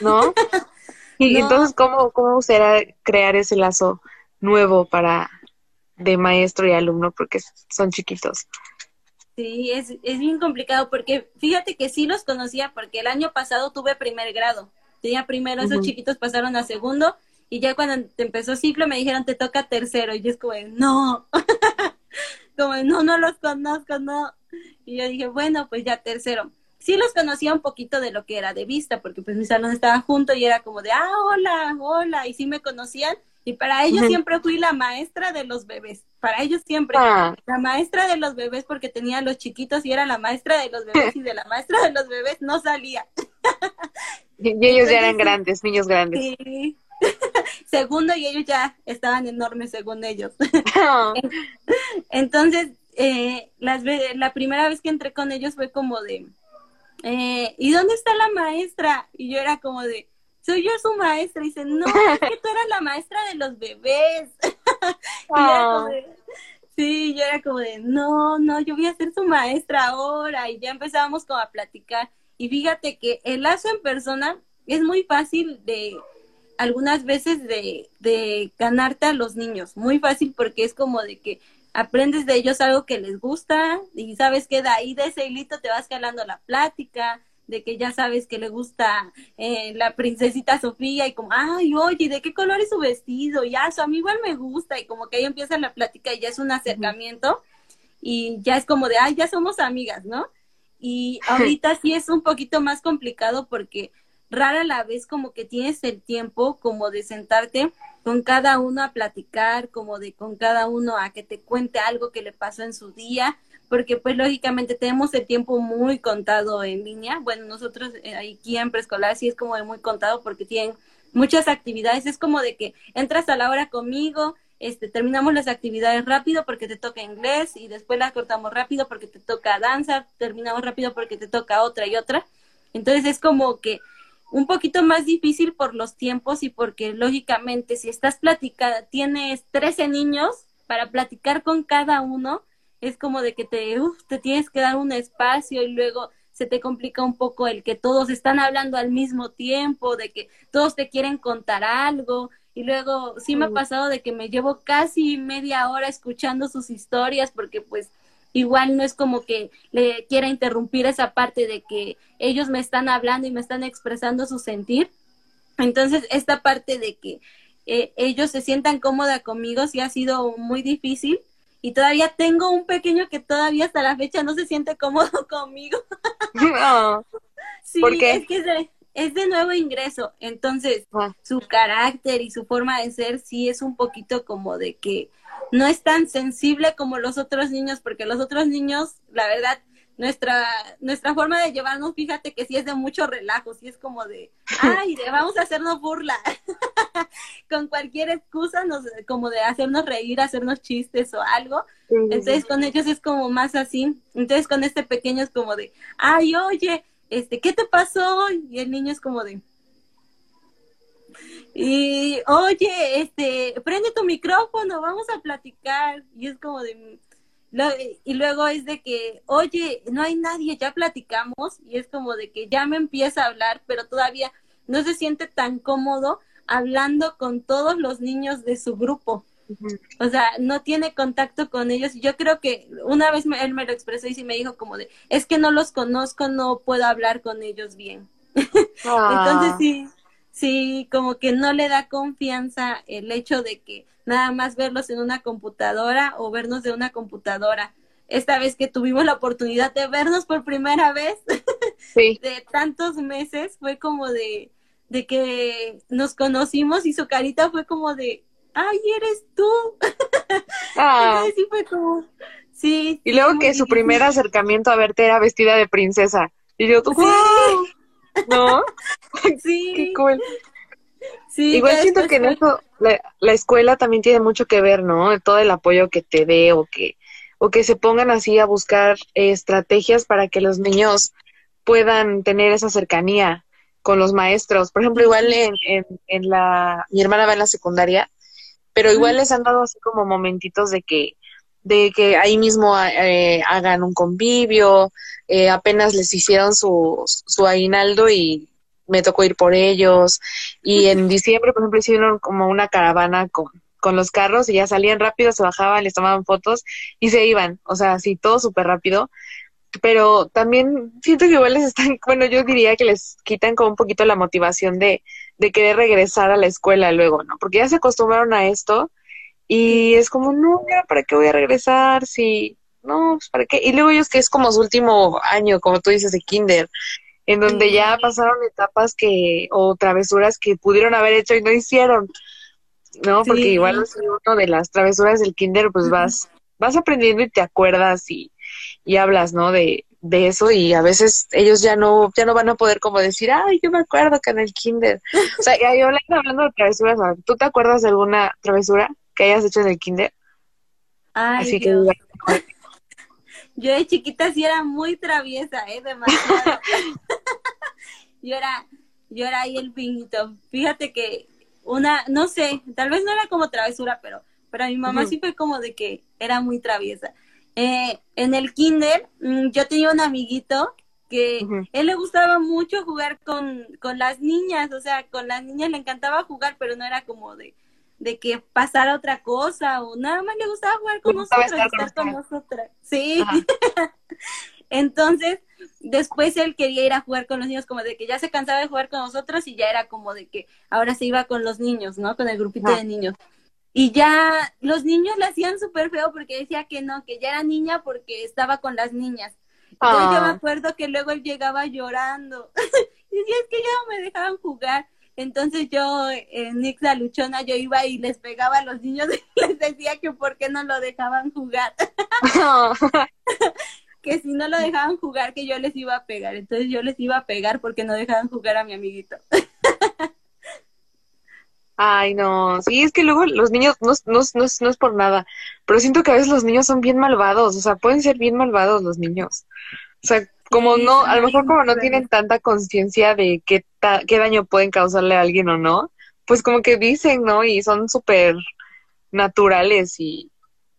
[SPEAKER 2] ¿no? y entonces, ¿cómo, ¿cómo será crear ese lazo nuevo para de maestro y alumno? Porque son chiquitos.
[SPEAKER 3] Sí, es, es bien complicado porque fíjate que sí los conocía porque el año pasado tuve primer grado. Tenía primero, esos chiquitos pasaron a segundo y ya cuando te empezó ciclo me dijeron, te toca tercero. Y yo es como, no, como, no, no los conozco, no. Y yo dije, bueno, pues ya tercero. Sí los conocía un poquito de lo que era de vista, porque pues mi salón estaba junto y era como de, ah, hola, hola, y sí me conocían. Y para ellos siempre fui la maestra de los bebés. Para ellos siempre. Ah. La maestra de los bebés porque tenía los chiquitos y era la maestra de los bebés y de la maestra de los bebés no salía.
[SPEAKER 2] y ellos ya eran grandes, niños grandes.
[SPEAKER 3] Sí, segundo y ellos ya estaban enormes según ellos. Entonces, eh, las, la primera vez que entré con ellos fue como de, eh, ¿y dónde está la maestra? Y yo era como de, soy yo su maestra. Y dice, no, es que tú eras la maestra de los bebés. sí, yo era como de, no, no, yo voy a ser su maestra ahora. Y ya empezábamos como a platicar. Y fíjate que el lazo en persona es muy fácil de algunas veces de, de ganarte a los niños. Muy fácil porque es como de que aprendes de ellos algo que les gusta y sabes que de ahí de ese hilito te vas calando la plática, de que ya sabes que le gusta eh, la princesita Sofía y como, ay, oye, ¿de qué color es su vestido? Ya, eso a mí igual me gusta y como que ahí empieza la plática y ya es un acercamiento. y ya es como de, ay, ya somos amigas, ¿no? Y ahorita sí es un poquito más complicado porque rara la vez como que tienes el tiempo como de sentarte con cada uno a platicar, como de con cada uno a que te cuente algo que le pasó en su día, porque pues lógicamente tenemos el tiempo muy contado en línea. Bueno, nosotros eh, aquí en preescolar sí es como de muy contado porque tienen muchas actividades, es como de que entras a la hora conmigo, este, terminamos las actividades rápido porque te toca inglés y después las cortamos rápido porque te toca danza, terminamos rápido porque te toca otra y otra. Entonces es como que un poquito más difícil por los tiempos y porque lógicamente si estás platicando, tienes 13 niños para platicar con cada uno, es como de que te, te tienes que dar un espacio y luego se te complica un poco el que todos están hablando al mismo tiempo, de que todos te quieren contar algo. Y luego sí me ha pasado de que me llevo casi media hora escuchando sus historias porque pues igual no es como que le quiera interrumpir esa parte de que ellos me están hablando y me están expresando su sentir. Entonces, esta parte de que eh, ellos se sientan cómoda conmigo sí ha sido muy difícil y todavía tengo un pequeño que todavía hasta la fecha no se siente cómodo conmigo. sí, es que es de, es de, nuevo ingreso, entonces ah. su carácter y su forma de ser sí es un poquito como de que no es tan sensible como los otros niños, porque los otros niños, la verdad, nuestra, nuestra forma de llevarnos, fíjate que sí es de mucho relajo, sí es como de, ay, vamos a hacernos burla, con cualquier excusa, nos, como de hacernos reír, hacernos chistes o algo, entonces con ellos es como más así, entonces con este pequeño es como de, ay, oye, este, ¿qué te pasó? Y el niño es como de, y oye, este, prende tu micrófono, vamos a platicar. Y es como de, y luego es de que, oye, no hay nadie, ya platicamos. Y es como de que ya me empieza a hablar, pero todavía no se siente tan cómodo hablando con todos los niños de su grupo. O sea, no tiene contacto con ellos. Y yo creo que una vez él me lo expresó y sí me dijo como de, es que no los conozco, no puedo hablar con ellos bien. Entonces
[SPEAKER 2] Ah.
[SPEAKER 3] sí, sí, como que no le da confianza el hecho de que nada más verlos en una computadora o vernos de una computadora. Esta vez que tuvimos la oportunidad de vernos por primera vez
[SPEAKER 2] Sí.
[SPEAKER 3] de tantos meses, fue como de, de que nos conocimos y su carita fue como de, ay, eres tú.
[SPEAKER 2] Ah.
[SPEAKER 3] Entonces sí fue como, sí.
[SPEAKER 2] Y
[SPEAKER 3] sí,
[SPEAKER 2] luego que su
[SPEAKER 3] difícil.
[SPEAKER 2] primer acercamiento a verte era vestida de princesa. Y yo,
[SPEAKER 3] Sí.
[SPEAKER 2] ¡wow! ¿No?
[SPEAKER 3] Sí,
[SPEAKER 2] Qué cool.
[SPEAKER 3] sí,
[SPEAKER 2] Igual siento que en eso la, la escuela también tiene mucho que ver, ¿no? Todo el apoyo que te dé o que, o que se pongan así a buscar eh, estrategias para que los niños puedan tener esa cercanía con los maestros. Por ejemplo, igual en, en, en la, mi hermana va en la secundaria, pero igual les han dado así como momentitos de que, de que ahí mismo eh, hagan un convivio, eh, apenas les hicieron su, su aguinaldo y me tocó ir por ellos. Y en diciembre, por ejemplo, hicieron como una caravana con, con los carros y ya salían rápido, se bajaban, les tomaban fotos y se iban. O sea, así todo súper rápido. Pero también siento que igual les están, bueno, yo diría que les quitan como un poquito la motivación de, de querer regresar a la escuela luego, ¿no? Porque ya se acostumbraron a esto y es como, no, ¿para qué voy a regresar? Si, no, pues, ¿para qué? Y luego ellos que es como su último año, como tú dices, de kinder, en donde ya pasaron etapas que, o travesuras que pudieron haber hecho y no hicieron, ¿no? Porque
[SPEAKER 3] Sí.
[SPEAKER 2] igual así uno de las travesuras del kinder, pues vas, vas aprendiendo y te acuerdas y, y hablas, ¿no? De, de eso y a veces ellos ya no, ya no van a poder como decir, ay, yo me acuerdo que en el kinder. O sea, y hablando, hablando de travesuras, ¿tú te acuerdas de alguna travesura que hayas hecho en el kinder?
[SPEAKER 3] Ay,
[SPEAKER 2] Así que
[SPEAKER 3] Dios.
[SPEAKER 2] digas,
[SPEAKER 3] Yo de chiquita sí era muy traviesa, ¿eh? Demasiado. yo era, yo era ahí el pinito. Fíjate que una, no sé, tal vez no era como travesura, pero para mi mamá sí fue como de que era muy traviesa. Eh, en el kinder, mm, yo tenía un amiguito que él le gustaba mucho jugar con, con las niñas, o sea, con las niñas le encantaba jugar, pero no era como de, de que pasara otra cosa o nada más le gustaba jugar con nosotras,
[SPEAKER 2] estar con
[SPEAKER 3] estar con nosotras. Sí. Entonces, después él quería ir a jugar con los niños, como de que ya se cansaba de jugar con nosotros y ya era como de que ahora se iba con los niños, ¿no? Con el grupito
[SPEAKER 2] Ajá.
[SPEAKER 3] de niños. y ya los niños le hacían súper feo porque decía que no, que ya era niña porque estaba con las niñas. Entonces yo me
[SPEAKER 2] Ah.
[SPEAKER 3] acuerdo que luego él llegaba llorando. y decía, es que ya no me dejaban jugar. Entonces yo, en Nix la luchona, yo iba y les pegaba a los niños y les decía que por qué no lo dejaban jugar. que si no lo dejaban jugar, que yo les iba a pegar. Entonces yo les iba a pegar porque no dejaban jugar a mi amiguito.
[SPEAKER 2] Ay, no, sí, es que luego los niños, no, no, no, no es por nada, pero siento que a veces los niños son bien malvados, o sea, pueden ser bien malvados los niños. O sea, como no, a lo mejor como no tienen tanta conciencia de qué, ta- qué daño pueden causarle a alguien o no, pues como que dicen, ¿no? Y son súper naturales y,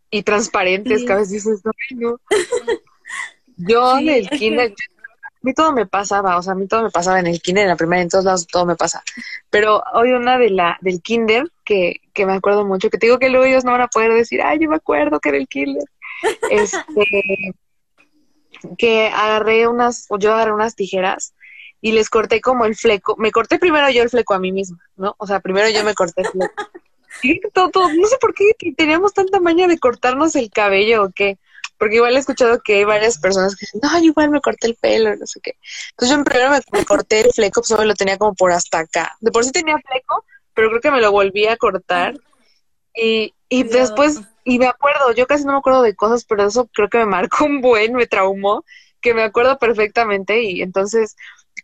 [SPEAKER 2] y transparentes,
[SPEAKER 3] Sí.
[SPEAKER 2] que a veces dices, "Ay, no. Yo
[SPEAKER 3] Sí,
[SPEAKER 2] en el
[SPEAKER 3] es que-
[SPEAKER 2] kinder, a mí todo me pasaba, o sea, a mí todo me pasaba en el kinder, en la primaria, en todos lados todo me pasa. Pero hoy una de la del kinder que, que me acuerdo mucho, que te digo que luego ellos no van a poder decir, ay, yo me acuerdo que era el kinder. Este, que agarré unas, o yo agarré unas tijeras y les corté como el fleco. Me corté primero yo el fleco a mí misma, ¿no? O sea, primero yo me corté el fleco. Y todo, todo- no sé por qué teníamos tanta maña de cortarnos el cabello o qué. Porque igual he escuchado que hay varias personas que dicen, no, yo igual me corté el pelo, no sé qué. Entonces yo primero me, me corté el fleco, pues lo tenía como por hasta acá. De por sí tenía fleco, pero creo que me lo volví a cortar. Y, y
[SPEAKER 3] Dios.
[SPEAKER 2] después, y me acuerdo, yo casi no me acuerdo de cosas, pero eso creo que me marcó un buen, me traumó, que me acuerdo perfectamente. Y entonces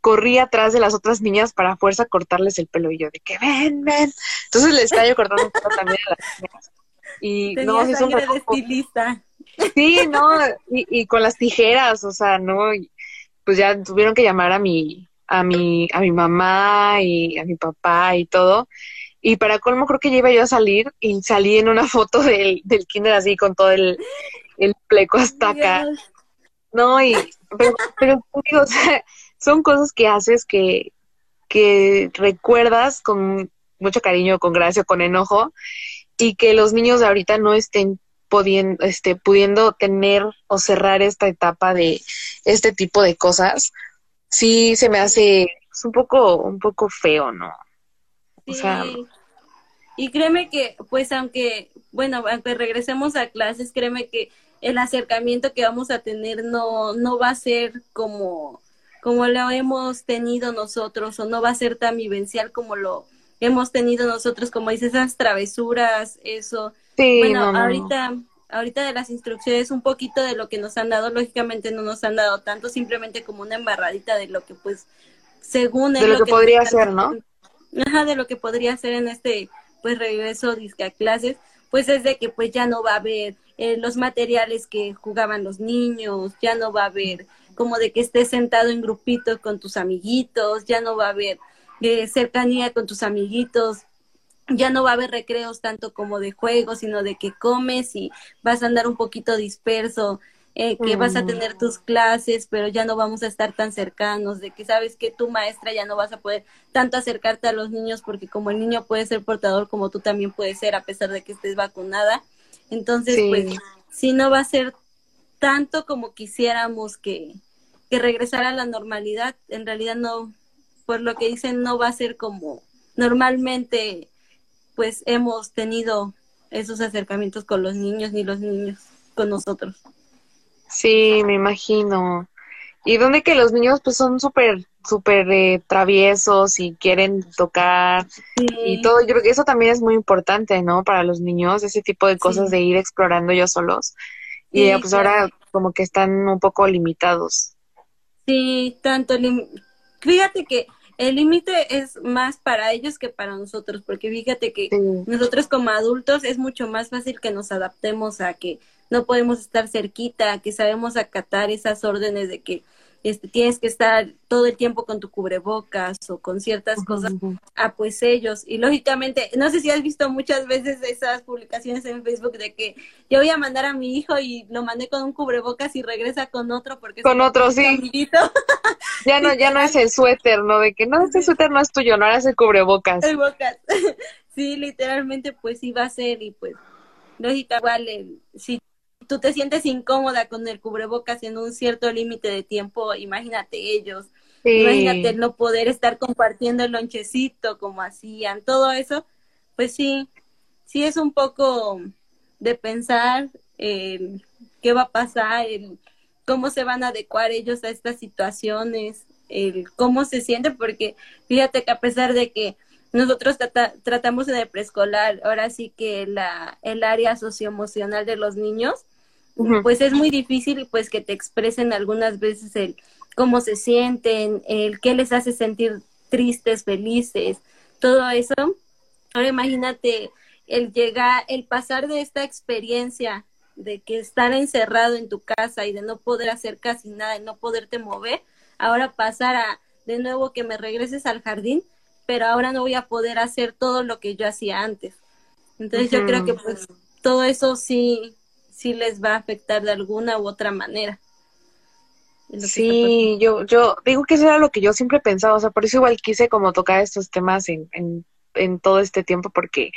[SPEAKER 2] corrí atrás de las otras niñas para fuerza cortarles el pelo. Y yo de que ven, ven. Entonces les estaba yo cortando el pelo también a las niñas. Y
[SPEAKER 3] Tenía
[SPEAKER 2] no, sí es un
[SPEAKER 3] de estilista.
[SPEAKER 2] Sí, no, y, y con las tijeras, o sea, no, y pues ya tuvieron que llamar a mi, a mi, a mi mamá y a mi papá y todo. Y para colmo creo que ya iba yo a salir y salí en una foto del, del kinder así con todo el, el fleco hasta acá.
[SPEAKER 3] Dios.
[SPEAKER 2] No, y, pero, pero digo, o sea, son cosas que haces que, que recuerdas con mucho cariño, con gracia, con enojo, y que los niños de ahorita no estén pudiendo, este, pudiendo tener o cerrar esta etapa de este tipo de cosas, sí se me hace un poco, un poco feo, ¿no? O sea,
[SPEAKER 3] Sí. Y créeme que, pues aunque, bueno, aunque regresemos a clases, créeme que el acercamiento que vamos a tener no, no va a ser como, como lo hemos tenido nosotros, o no va a ser tan vivencial como lo hemos tenido nosotros, como dices, esas travesuras, eso.
[SPEAKER 2] sí,
[SPEAKER 3] Bueno,
[SPEAKER 2] no, no, no.
[SPEAKER 3] ahorita, ahorita de las instrucciones, un poquito de lo que nos han dado, lógicamente no nos han dado tanto, simplemente como una embarradita de lo que, pues, según
[SPEAKER 2] De lo que
[SPEAKER 3] nos
[SPEAKER 2] podría ser, ¿no?
[SPEAKER 3] Ajá, de lo que podría ser en este, pues, regreso disque a clases, pues es de que pues ya no va a haber eh, los materiales que jugaban los niños, ya no va a haber como de que estés sentado en grupitos con tus amiguitos, ya no va a haber eh, cercanía con tus amiguitos, ya no va a haber recreos tanto como de juegos, sino de que comes y vas a andar un poquito disperso, eh, que vas a tener tus clases, pero ya no vamos a estar tan cercanos, de que sabes que tu maestra ya no vas a poder tanto acercarte a los niños porque como el niño puede ser portador como tú también puedes ser a pesar de que estés vacunada. Entonces,
[SPEAKER 2] Sí.
[SPEAKER 3] pues sí no va a ser tanto como quisiéramos que, que regresara a la normalidad. En realidad no, por lo que dicen, no va a ser como normalmente pues hemos tenido esos acercamientos con los niños ni los niños con nosotros.
[SPEAKER 2] Sí, me imagino. Y donde que los niños pues son súper, súper eh, traviesos y quieren tocar y todo. Yo creo que eso también es muy importante, ¿no? Para los niños, ese tipo de cosas
[SPEAKER 3] Sí.
[SPEAKER 2] de ir explorando ellos solos. Y
[SPEAKER 3] Sí,
[SPEAKER 2] pues
[SPEAKER 3] claro.
[SPEAKER 2] ahora como que están un poco limitados.
[SPEAKER 3] Sí, tanto lim- fíjate que el límite es más para ellos que para nosotros, porque fíjate que
[SPEAKER 2] Sí.
[SPEAKER 3] nosotros como adultos es mucho más fácil que nos adaptemos a que no podemos estar cerquita, que sabemos acatar esas órdenes de que este, tienes que estar todo el tiempo con tu cubrebocas o con ciertas cosas, ah, pues ellos. Y lógicamente, no sé si has visto muchas veces esas publicaciones en Facebook de que yo voy a mandar a mi hijo y lo mandé con un cubrebocas y regresa con otro porque
[SPEAKER 2] Con otro, sí. Ya no, ya no es el suéter, ¿no? De que no, este suéter no es tuyo, no ahora es el cubrebocas.
[SPEAKER 3] El bocas. sí, literalmente, pues sí va a ser y pues, lógica, igual, el- si tú te sientes incómoda con el cubrebocas en un cierto límite de tiempo, imagínate ellos,
[SPEAKER 2] Sí.
[SPEAKER 3] imagínate no poder estar compartiendo el lonchecito como hacían, todo eso, pues sí, sí es un poco de pensar eh, qué va a pasar, el, cómo se van a adecuar ellos a estas situaciones, el cómo se sienten, porque fíjate que a pesar de que nosotros tratamos en el preescolar, ahora sí que la, el área socioemocional de los niños, pues es muy difícil pues que te expresen algunas veces el cómo se sienten, el qué les hace sentir tristes, felices, todo eso. Ahora imagínate el llegar, el pasar de esta experiencia de que estar encerrado en tu casa y de no poder hacer casi nada, no poderte mover, ahora pasar a de nuevo que me regreses al jardín, pero ahora no voy a poder hacer todo lo que yo hacía antes. Entonces yo creo que pues todo eso sí, sí les va a afectar de alguna u otra manera.
[SPEAKER 2] Sí, yo, yo digo que eso era lo que yo siempre pensaba, o sea, por eso igual quise como tocar estos temas en, en, en todo este tiempo, porque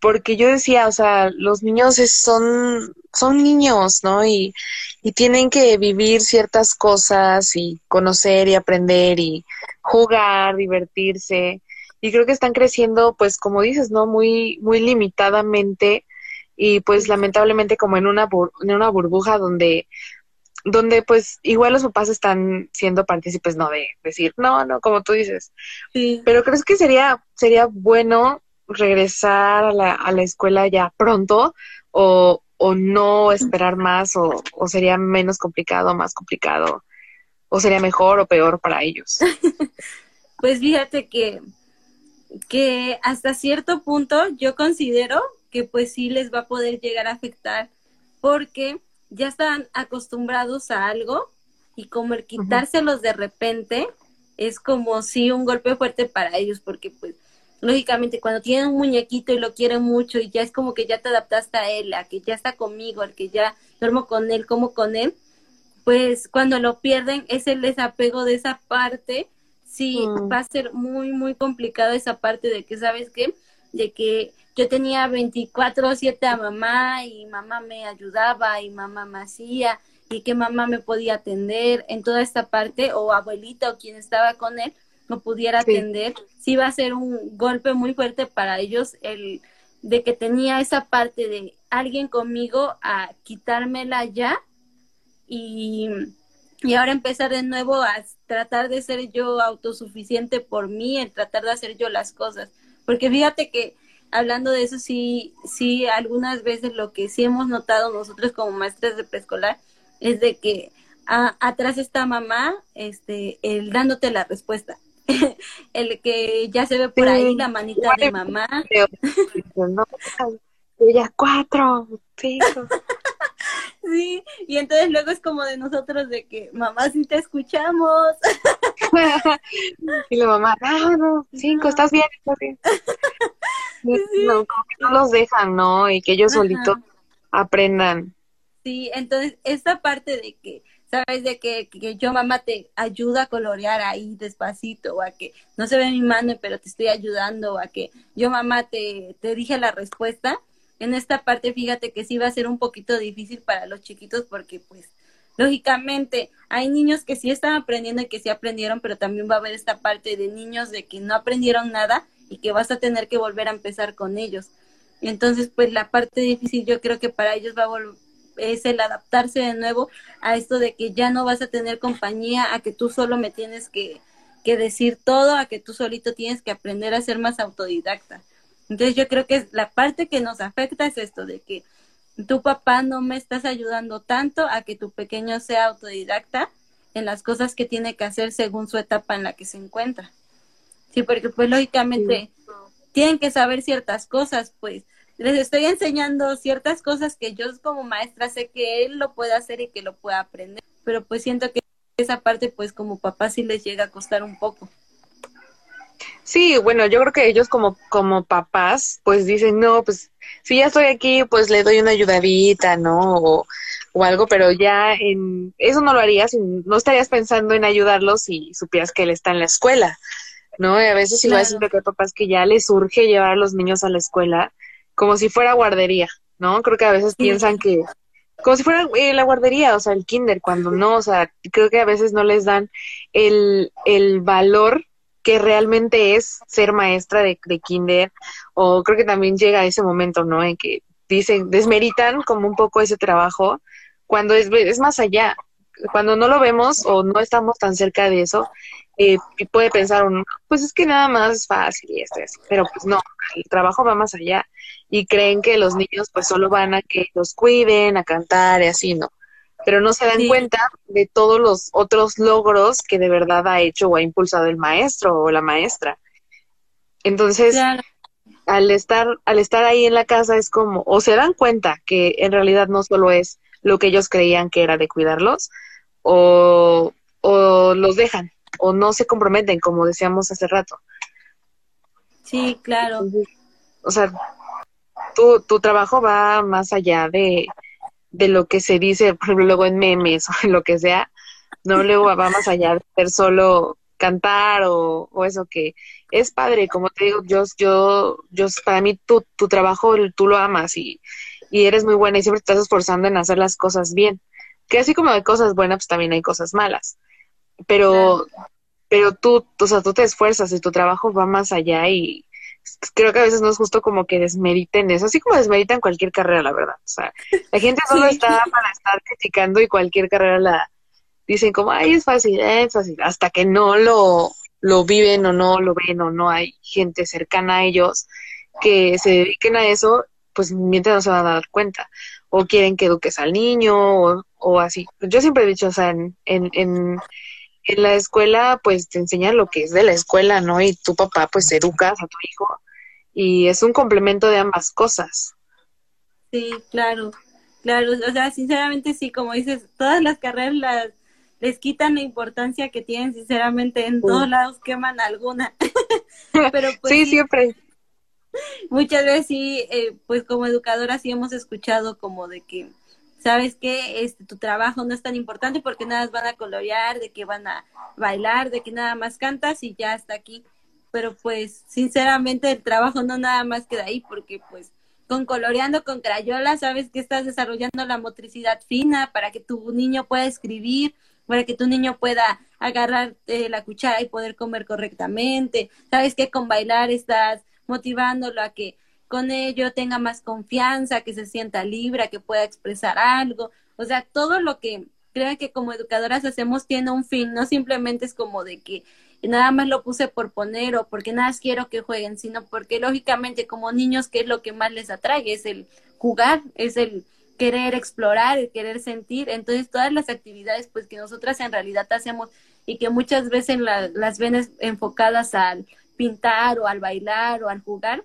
[SPEAKER 2] porque yo decía, o sea, los niños son, son niños, ¿no? Y, y tienen que vivir ciertas cosas y conocer y aprender y jugar, divertirse. Y creo que están creciendo, pues, como dices, ¿no? Muy, muy limitadamente y pues lamentablemente como en una, en una burbuja donde, donde pues igual los papás están siendo partícipes, ¿no? De decir, no, no, como tú dices. Sí. Pero crees que sería, sería bueno regresar a la, a la escuela ya pronto o, o no esperar más o, o, sería menos complicado, más complicado o sería mejor o peor para ellos?
[SPEAKER 3] pues fíjate que, que hasta cierto punto yo considero que pues sí les va a poder llegar a afectar porque ya están acostumbrados a algo y como el quitárselos de repente es como si un golpe fuerte para ellos porque pues lógicamente cuando tienen un muñequito y lo quieren mucho y ya es como que ya te adaptaste a él, a que ya está conmigo, al que ya duermo con él, como con él, pues cuando lo pierden es el desapego de esa parte, sí, mm. va a ser muy, muy complicado esa parte de que, ¿sabes qué? De que yo tenía 24/7 a mamá y mamá me ayudaba y mamá me hacía y que mamá me podía atender en toda esta parte o abuelita o quien estaba con él, no pudiera atender, sí va a ser un golpe muy fuerte para ellos el de que tenía esa parte de alguien conmigo a quitármela ya y, y ahora empezar de nuevo a tratar de ser yo autosuficiente por mí, el tratar de hacer yo las cosas. Porque fíjate que hablando de eso, sí, sí, algunas veces lo que sí hemos notado nosotros como maestras de preescolar es de que atrás está mamá, este, el dándote la respuesta. el que ya se ve por ahí la manita de mamá.
[SPEAKER 2] Ella cuatro, cinco.
[SPEAKER 3] sí, y entonces luego es como de nosotros de que mamá sí te escuchamos.
[SPEAKER 2] y la mamá, no, no, cinco, estás bien, No, como que no los dejan, ¿no? Y que ellos solitos aprendan.
[SPEAKER 3] Sí, entonces esta parte de que sabes de que, que, yo mamá te ayuda a colorear ahí despacito o a que no se ve mi mano pero te estoy ayudando o a que yo mamá te, te dije la respuesta. En esta parte fíjate que sí va a ser un poquito difícil para los chiquitos porque pues lógicamente hay niños que sí están aprendiendo y que sí aprendieron pero también va a haber esta parte de niños de que no aprendieron nada y que vas a tener que volver a empezar con ellos entonces pues la parte difícil yo creo que para ellos va a es el adaptarse de nuevo a esto de que ya no vas a tener compañía, a que tú solo me tienes que, que decir todo, a que tú solito tienes que aprender a ser más autodidacta. Entonces yo creo que la parte que nos afecta es esto de que tu papá no me estás ayudando tanto a que tu pequeño sea autodidacta en las cosas que tiene que hacer según su etapa en la que se encuentra. Sí, porque pues lógicamente tienen que saber ciertas cosas, pues les estoy enseñando ciertas cosas que yo como maestra sé que él lo puede hacer y que lo puede aprender, pero pues siento que esa parte pues como papá sí les llega a costar un poco.
[SPEAKER 2] Sí, bueno, yo creo que ellos como, como papás, pues dicen, no, pues si ya estoy aquí, pues le doy una ayudadita, ¿no? O, o algo, pero ya en eso no lo harías, no estarías pensando en ayudarlos si supieras que él está en la escuela, ¿no? Y a veces igual claro. siento que hay papás que ya les urge llevar a los niños a la escuela como si fuera guardería, ¿no? Creo que a veces piensan que, como si fuera eh, la guardería, o sea, el kinder, cuando no, o sea, creo que a veces no les dan el, el valor que realmente es ser maestra de, de kinder, o creo que también llega ese momento, ¿no? En que dicen, desmeritan como un poco ese trabajo, cuando es, es más allá, cuando no lo vemos o no estamos tan cerca de eso, eh, puede pensar uno, pues es que nada más es fácil y esto es, pero pues no, el trabajo va más allá y creen que los niños pues solo van a que los cuiden, a cantar y así, ¿no? Pero no se dan cuenta de todos los otros logros que de verdad ha hecho o ha impulsado el maestro o la maestra. Entonces, al estar, al estar ahí en la casa es como, o se dan cuenta que en realidad no solo es lo que ellos creían que era de cuidarlos, o, o los dejan, o no se comprometen, como decíamos hace rato.
[SPEAKER 3] Sí, claro.
[SPEAKER 2] O sea, tu, tu trabajo va más allá de, de lo que se dice, por ejemplo, luego en memes o en lo que sea, no luego va más allá de ser solo cantar o, o, eso que es padre, como te digo, yo, yo, yo para mí tu, tu trabajo tú lo amas y, y eres muy buena y siempre te estás esforzando en hacer las cosas bien. Que así como hay cosas buenas, pues también hay cosas malas. Pero, pero tú, o sea, tú te esfuerzas y tu trabajo va más allá y creo que a veces no es justo como que desmeriten eso, así como desmeritan cualquier carrera, la verdad. O sea, la gente solo está para estar criticando y cualquier carrera la dicen como, ay, es fácil, es fácil, hasta que no lo, lo viven o no lo ven o no hay gente cercana a ellos que se dediquen a eso, pues mientras no se van a dar cuenta. O quieren que eduques al niño o, o así. Yo siempre he dicho, o sea, en, en, en, la escuela, pues te enseñan lo que es de la escuela, ¿no? Y tu papá, pues educas a tu hijo. Y es un complemento de ambas cosas.
[SPEAKER 3] Sí, claro, claro. O sea, sinceramente sí, como dices, todas las carreras las, les quitan la importancia que tienen, sinceramente, en todos lados queman alguna.
[SPEAKER 2] Pero pues, sí, siempre.
[SPEAKER 3] Muchas veces sí, eh, pues como educadora sí hemos escuchado como de que sabes que este, tu trabajo no es tan importante porque nada más van a colorear, de que van a bailar, de que nada más cantas y ya está aquí. Pero pues sinceramente el trabajo no nada más queda ahí porque pues con coloreando con crayola sabes que estás desarrollando la motricidad fina para que tu niño pueda escribir, para que tu niño pueda agarrar eh, la cuchara y poder comer correctamente. Sabes que con bailar estás motivándolo a que con ello tenga más confianza, que se sienta libre, que pueda expresar algo. O sea, todo lo que creo que como educadoras hacemos tiene un fin, no simplemente es como de que nada más lo puse por poner o porque nada más quiero que jueguen, sino porque lógicamente como niños, ¿qué es lo que más les atrae? Es el jugar, es el querer explorar, el querer sentir. Entonces, todas las actividades pues que nosotras en realidad hacemos y que muchas veces las ven enfocadas al pintar o al bailar o al jugar,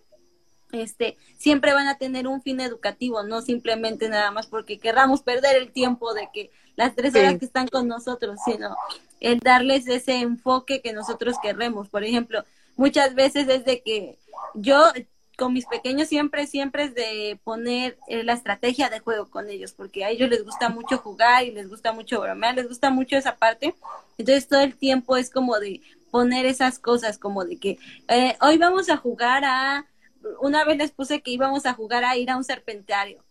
[SPEAKER 3] este, siempre van a tener un fin educativo, no simplemente nada más porque querramos perder el tiempo de que las tres horas que están con nosotros, sino el darles ese enfoque que nosotros queremos. Por ejemplo, muchas veces desde que yo con mis pequeños siempre, siempre es de poner eh, la estrategia de juego con ellos, porque a ellos les gusta mucho jugar y les gusta mucho bromear, les gusta mucho esa parte. Entonces todo el tiempo es como de poner esas cosas, como de que eh, hoy vamos a jugar a una vez les puse que íbamos a jugar a ir a un serpentario,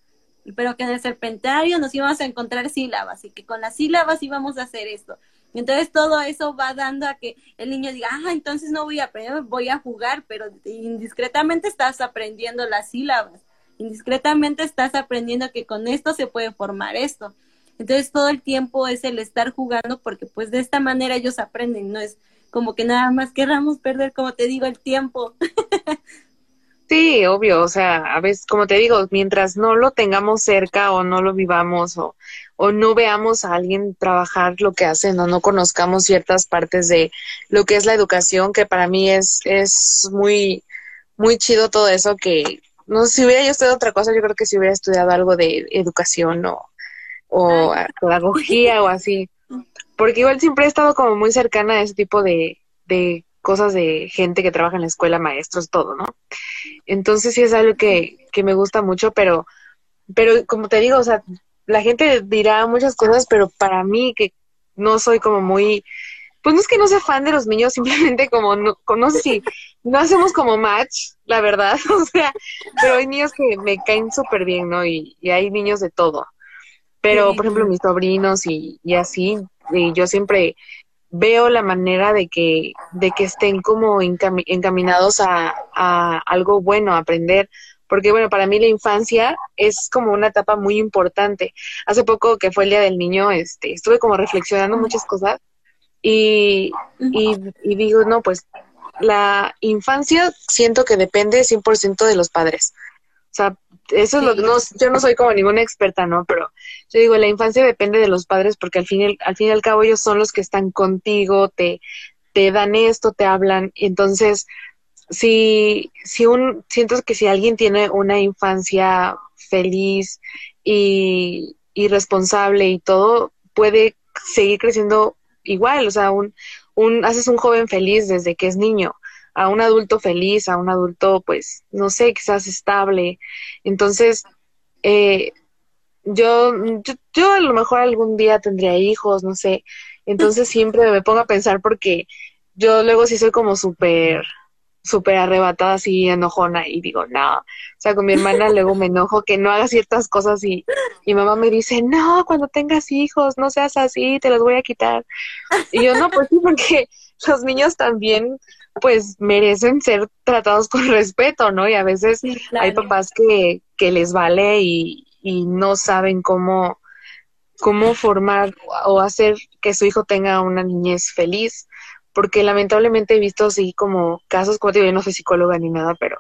[SPEAKER 3] pero que en el serpentario nos íbamos a encontrar sílabas y que con las sílabas íbamos a hacer esto. Entonces todo eso va dando a que el niño diga, ah, entonces no voy a aprender, voy a jugar, pero indiscretamente estás aprendiendo las sílabas, indiscretamente estás aprendiendo que con esto se puede formar esto. Entonces todo el tiempo es el estar jugando porque pues de esta manera ellos aprenden, no es como que nada más querramos perder, como te digo, el tiempo.
[SPEAKER 2] Sí, obvio, o sea, a veces, como te digo, mientras no lo tengamos cerca o no lo vivamos o, o no veamos a alguien trabajar lo que hacen o no conozcamos ciertas partes de lo que es la educación, que para mí es, es muy, muy chido todo eso, que no sé si hubiera yo estudiado otra cosa, yo creo que si hubiera estudiado algo de educación o, o pedagogía o así, porque igual siempre he estado como muy cercana a ese tipo de, de cosas de gente que trabaja en la escuela, maestros, todo, ¿no? Entonces sí es algo que, que me gusta mucho, pero, pero como te digo, o sea, la gente dirá muchas cosas, pero para mí que no soy como muy, pues no es que no sea fan de los niños, simplemente como no, no sé si no hacemos como match, la verdad, o sea, pero hay niños que me caen súper bien, ¿no? Y, y, hay niños de todo. Pero, por ejemplo, mis sobrinos y, y así, y yo siempre veo la manera de que, de que estén como encaminados a, a algo bueno, a aprender, porque bueno, para mí la infancia es como una etapa muy importante. Hace poco que fue el Día del Niño, este, estuve como reflexionando muchas cosas y, y, y digo, no, pues la infancia siento que depende 100% de los padres. O sea, eso es lo que no, yo no soy como ninguna experta, ¿no? Pero yo digo, la infancia depende de los padres porque al fin al fin y al cabo ellos son los que están contigo, te, te dan esto, te hablan. Entonces, si, si un, siento que si alguien tiene una infancia feliz y, y responsable y todo, puede seguir creciendo igual, o sea, un, un, haces un joven feliz desde que es niño, a un adulto feliz, a un adulto, pues, no sé, quizás estable. Entonces, eh, yo, yo, yo a lo mejor algún día tendría hijos, no sé. Entonces siempre me pongo a pensar porque yo luego sí soy como súper súper arrebatada así enojona y digo, no, o sea, con mi hermana luego me enojo que no haga ciertas cosas y mi mamá me dice, no, cuando tengas hijos, no seas así, te los voy a quitar. Y yo no, pues sí, porque los niños también pues merecen ser tratados con respeto, ¿no? Y a veces hay papás que, que les vale y, y no saben cómo, cómo formar o hacer que su hijo tenga una niñez feliz porque lamentablemente he visto así como casos, como te digo, yo no soy psicóloga ni nada, pero,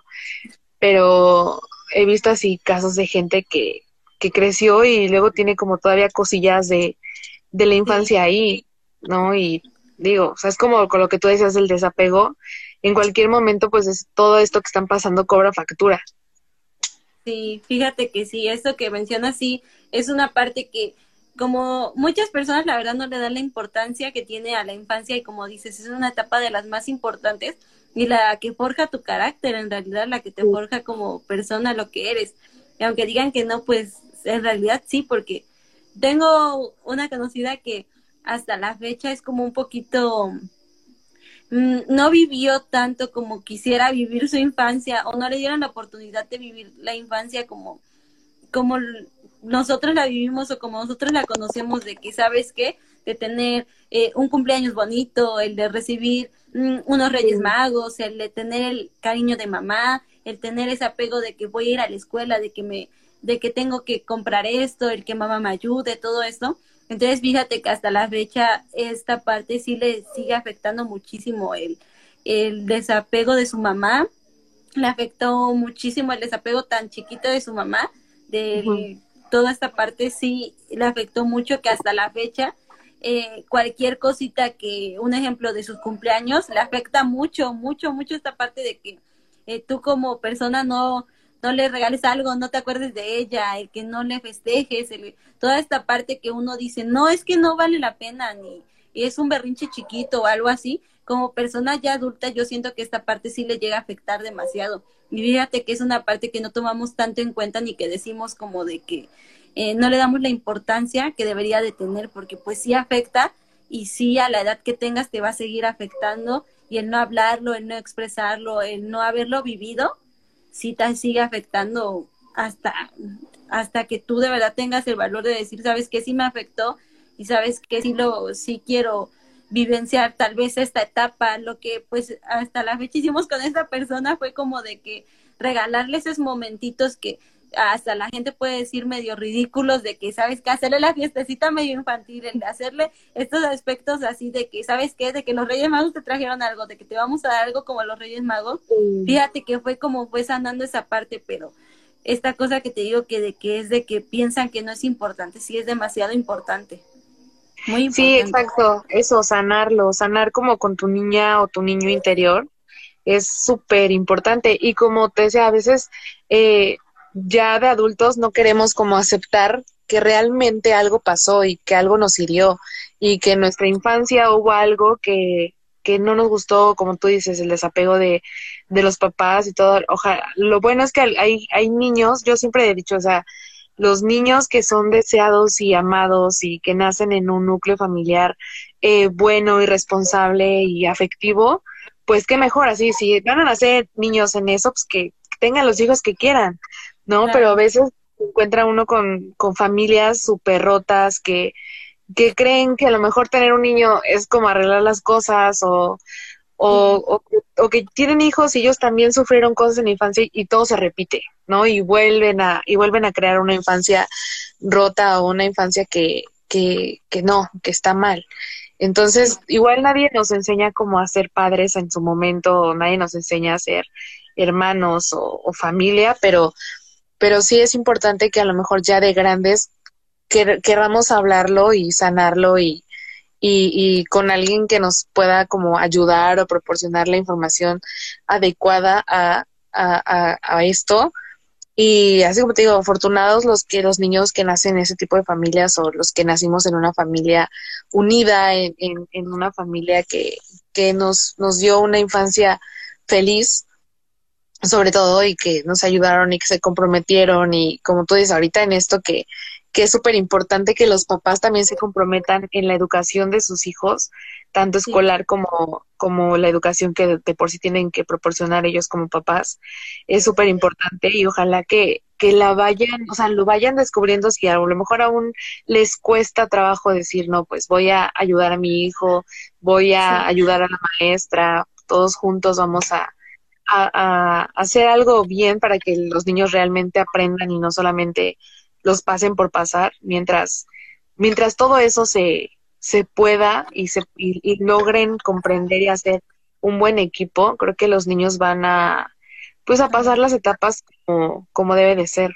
[SPEAKER 2] pero he visto así casos de gente que, que creció y luego tiene como todavía cosillas de, de la infancia ahí, ¿no? Y digo, o sea, es como con lo que tú decías del desapego, en cualquier momento pues es todo esto que están pasando cobra factura.
[SPEAKER 3] Sí, fíjate que sí, esto que mencionas sí, es una parte que como muchas personas la verdad no le dan la importancia que tiene a la infancia y como dices, es una etapa de las más importantes y la que forja tu carácter, en realidad la que te forja como persona lo que eres. Y aunque digan que no, pues en realidad sí, porque tengo una conocida que hasta la fecha es como un poquito no vivió tanto como quisiera vivir su infancia o no le dieron la oportunidad de vivir la infancia como como nosotros la vivimos o como nosotros la conocemos de que, ¿sabes qué? De tener eh, un cumpleaños bonito, el de recibir mm, unos reyes magos, el de tener el cariño de mamá, el tener ese apego de que voy a ir a la escuela, de que me, de que tengo que comprar esto, el que mamá me ayude, todo esto. Entonces, fíjate que hasta la fecha esta parte sí le sigue afectando muchísimo el, el desapego de su mamá, le afectó muchísimo el desapego tan chiquito de su mamá, de toda esta parte sí le afectó mucho que hasta la fecha eh, cualquier cosita que, un ejemplo de sus cumpleaños, le afecta mucho, mucho, mucho esta parte de que eh, tú como persona no, no le regales algo, no te acuerdes de ella, el que no le festejes, toda esta parte que uno dice, no, es que no vale la pena, ni y es un berrinche chiquito o algo así, como persona ya adulta yo siento que esta parte sí le llega a afectar demasiado. Y fíjate que es una parte que no tomamos tanto en cuenta ni que decimos como de que eh, no le damos la importancia que debería de tener porque pues sí afecta y sí a la edad que tengas te va a seguir afectando y el no hablarlo, el no expresarlo, el no haberlo vivido, sí te sigue afectando hasta, hasta que tú de verdad tengas el valor de decir, sabes que sí me afectó y sabes que sí lo, sí quiero vivenciar tal vez esta etapa, lo que pues hasta la fecha hicimos con esta persona fue como de que regalarle esos momentitos que hasta la gente puede decir medio ridículos de que sabes que hacerle la fiestecita medio infantil, el de hacerle estos aspectos así de que sabes qué, de que los Reyes Magos te trajeron algo, de que te vamos a dar algo como los Reyes Magos, fíjate que fue como fue sanando esa parte, pero esta cosa que te digo que de que es de que piensan que no es importante, sí es demasiado importante.
[SPEAKER 2] Sí, exacto, eso, sanarlo, sanar como con tu niña o tu niño interior es súper importante. Y como te decía, a veces eh, ya de adultos no queremos como aceptar que realmente algo pasó y que algo nos hirió y que en nuestra infancia hubo algo que, que no nos gustó, como tú dices, el desapego de, de los papás y todo. Ojalá, lo bueno es que hay, hay niños, yo siempre he dicho, o sea, los niños que son deseados y amados y que nacen en un núcleo familiar eh, bueno y responsable y afectivo, pues qué mejor así, si van a nacer niños en eso, pues que tengan los hijos que quieran, ¿no? Pero a veces se encuentra uno con, con familias súper rotas que que creen que a lo mejor tener un niño es como arreglar las cosas o, o, o, que tienen hijos y ellos también sufrieron cosas en la infancia y todo se repite, ¿no? Y vuelven a, y vuelven a crear una infancia rota o una infancia que, que, que no, que está mal. Entonces, igual nadie nos enseña cómo a ser padres en su momento, nadie nos enseña a ser hermanos o, familia, pero, pero sí es importante que a lo mejor ya de grandes queramos hablarlo y sanarlo y, y, con alguien que nos pueda como ayudar o proporcionar la información adecuada a, a, a, esto. Y así como te digo, afortunados los que los niños que nacen en ese tipo de familias o los que nacimos en una familia unida, en, en, en una familia que, que nos, nos dio una infancia feliz, sobre todo, y que nos ayudaron y que se comprometieron. Y como tú dices ahorita en esto que que es súper importante que los papás también se comprometan en la educación de sus hijos, tanto escolar como, como la educación que de, por sí tienen que proporcionar ellos como papás. Es súper importante y ojalá que, que la vayan, o sea, lo vayan descubriendo si a lo mejor aún les cuesta trabajo decir, no, pues voy a ayudar a mi hijo, voy a ayudar a la maestra, todos juntos vamos a, a, a hacer algo bien para que los niños realmente aprendan y no solamente los pasen por pasar, mientras, mientras todo eso se, se pueda y, se, y, logren comprender y hacer un buen equipo, creo que los niños van a, pues a pasar las etapas como, como debe de ser.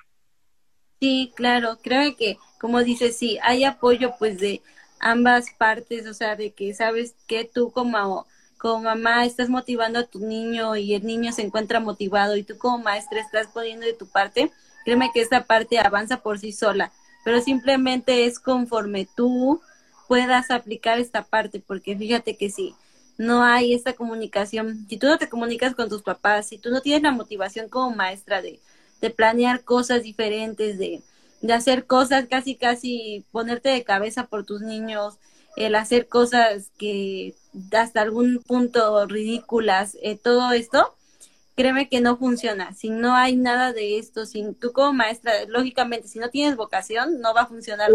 [SPEAKER 3] Sí, claro, creo que, como dices, sí, hay apoyo pues de ambas partes, o sea, de que sabes que tú como, como mamá estás motivando a tu niño y el niño se encuentra motivado y tú como maestra estás poniendo de tu parte, Créeme que esta parte avanza por sí sola, pero simplemente es conforme tú puedas aplicar esta parte, porque fíjate que si no hay esta comunicación, si tú no te comunicas con tus papás, si tú no tienes la motivación como maestra de, de planear cosas diferentes, de, de hacer cosas casi, casi ponerte de cabeza por tus niños, el hacer cosas que hasta algún punto ridículas, eh, todo esto, créeme que no funciona. Si no hay nada de esto, sin tú como maestra, lógicamente, si no tienes vocación, no va a funcionar.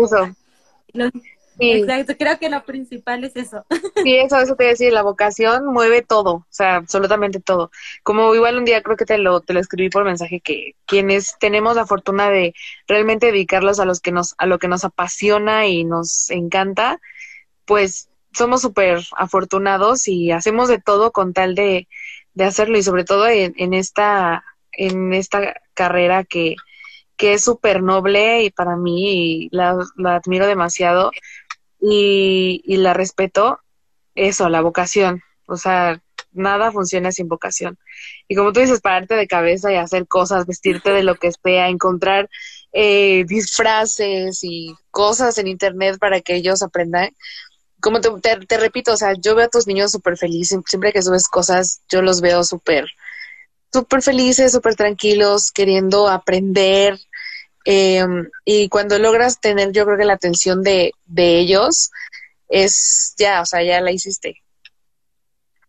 [SPEAKER 3] Exacto, creo que lo principal es eso.
[SPEAKER 2] Sí, eso, eso te decía, la vocación mueve todo, o sea, absolutamente todo. Como igual un día creo que te lo, te lo escribí por mensaje que quienes tenemos la fortuna de realmente dedicarlos a los que nos, a lo que nos apasiona y nos encanta, pues somos súper afortunados y hacemos de todo con tal de, de hacerlo y sobre todo en, esta en esta carrera que, que es súper noble y para mí la, la admiro demasiado y, y la respeto, eso, la vocación. O sea, nada funciona sin vocación. Y como tú dices, pararte de cabeza y hacer cosas, vestirte de lo que sea, encontrar eh, disfraces y cosas en internet para que ellos aprendan, como te, te, repito, o sea, yo veo a tus niños súper felices, siempre que subes cosas, yo los veo súper, súper felices, súper tranquilos, queriendo aprender. Em, y cuando logras tener, yo creo que la atención de, de ellos es ya, o sea, ya la hiciste.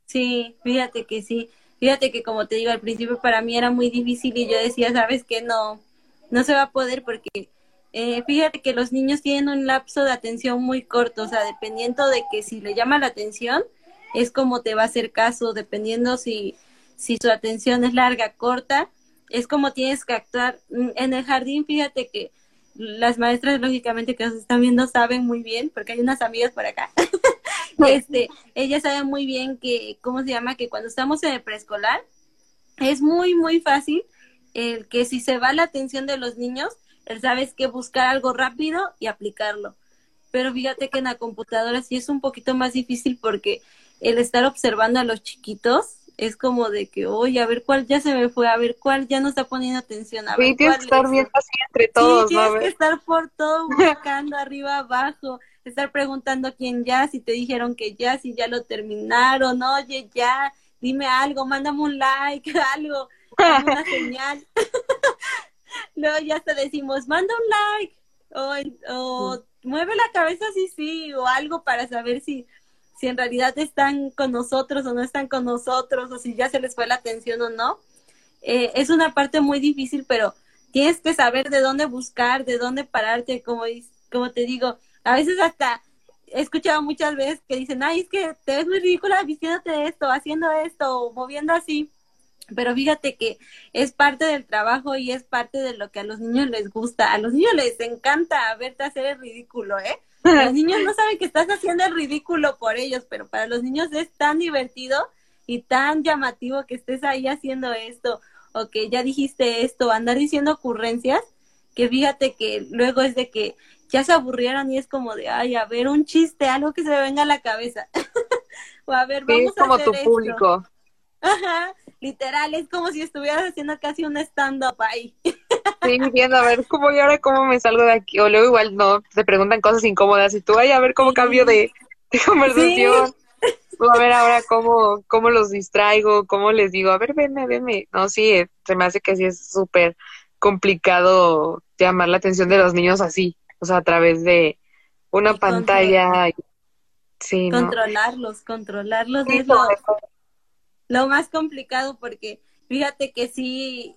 [SPEAKER 3] Sí, fíjate que sí. Fíjate que como te digo, al principio para mí era muy difícil y yo decía, sabes que no, no se va a poder porque eh, fíjate que los niños tienen un lapso de atención muy corto, o sea, dependiendo de que si le llama la atención, es como te va a hacer caso, dependiendo si, si su atención es larga, corta, es como tienes que actuar. Mm, en el jardín, fíjate que las maestras, lógicamente, que nos están viendo, saben muy bien, porque hay unas amigas por acá. este, ellas saben muy bien que, ¿cómo se llama? Que cuando estamos en el preescolar, es muy, muy fácil el que si se va la atención de los niños, sabes que buscar algo rápido y aplicarlo. Pero fíjate que en la computadora sí es un poquito más difícil porque el estar observando a los chiquitos es como de que, oye, a ver cuál ya se me fue, a ver cuál ya no está poniendo atención. A ver
[SPEAKER 2] tienes que estar bien así entre todos,
[SPEAKER 3] sí, tienes que estar por todo buscando arriba, abajo, estar preguntando quién ya, si te dijeron que ya, si ya lo terminaron, oye, ya, dime algo, mándame un like, algo, una señal. No, ya te decimos, manda un like o, mueve la cabeza sí, sí, o algo para saber si, si en realidad están con nosotros o no están con nosotros, o si ya se les fue la atención o no. Eh, es una parte muy difícil, pero tienes que saber de dónde buscar, de dónde pararte, como, como te digo, a veces hasta he escuchado muchas veces que dicen, ay, es que te ves muy ridícula vistiéndote esto, haciendo esto, moviendo así. Pero fíjate que es parte del trabajo y es parte de lo que a los niños les gusta. A los niños les encanta verte hacer el ridículo, ¿eh? Los niños no saben que estás haciendo el ridículo por ellos, pero para los niños es tan divertido y tan llamativo que estés ahí haciendo esto o que ya dijiste esto, andar diciendo ocurrencias, que fíjate que luego es de que ya se aburrieron y es como de, ay, a ver, un chiste, algo que se me venga a la cabeza. o a ver, vamos
[SPEAKER 2] como
[SPEAKER 3] a hacer
[SPEAKER 2] tu
[SPEAKER 3] esto.
[SPEAKER 2] público.
[SPEAKER 3] Ajá, literal, es como si estuvieras haciendo casi un stand-up ahí.
[SPEAKER 2] Sí, viendo a ver cómo y ahora cómo me salgo de aquí. O luego igual no, te preguntan cosas incómodas y tú, ay, a ver cómo cambio de, de conversación. O a ver ahora cómo, cómo los distraigo, cómo les digo, a ver, venme, venme. No, sí, eh, se me hace que sí es súper complicado llamar la atención de los niños así, o sea, a través de una
[SPEAKER 3] Y
[SPEAKER 2] pantalla. Sí, ¿no?
[SPEAKER 3] Controlarlos, controlarlos
[SPEAKER 2] Sí,
[SPEAKER 3] es lo. Lo más complicado porque fíjate que sí,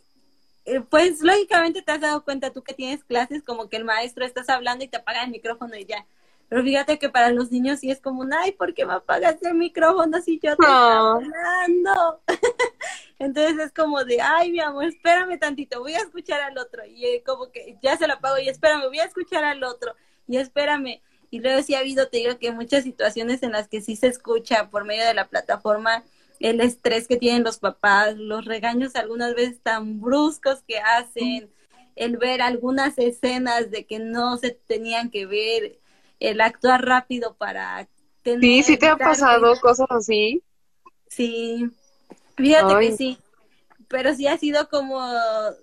[SPEAKER 3] eh, pues lógicamente te has dado cuenta tú que tienes clases como que el maestro estás hablando y te apaga el micrófono y ya. Pero fíjate que para los niños sí es como, un, ay, ¿por qué me apagas el micrófono si yo te estaba hablando? Entonces es como de, ay, mi amor, espérame tantito, voy a escuchar al otro. Y eh, como que ya se lo apago y espérame, voy a escuchar al otro. Y espérame. Y luego sí ha habido, te digo que muchas situaciones en las que sí se escucha por medio de la plataforma el estrés que tienen los papás, los regaños algunas veces tan bruscos que hacen, el ver algunas escenas de que no se tenían que ver, el actuar rápido para tener...
[SPEAKER 2] Sí, sí te ha
[SPEAKER 3] que-
[SPEAKER 2] pasado cosas así.
[SPEAKER 3] Sí, fíjate
[SPEAKER 2] Ay.
[SPEAKER 3] que sí, pero sí ha sido como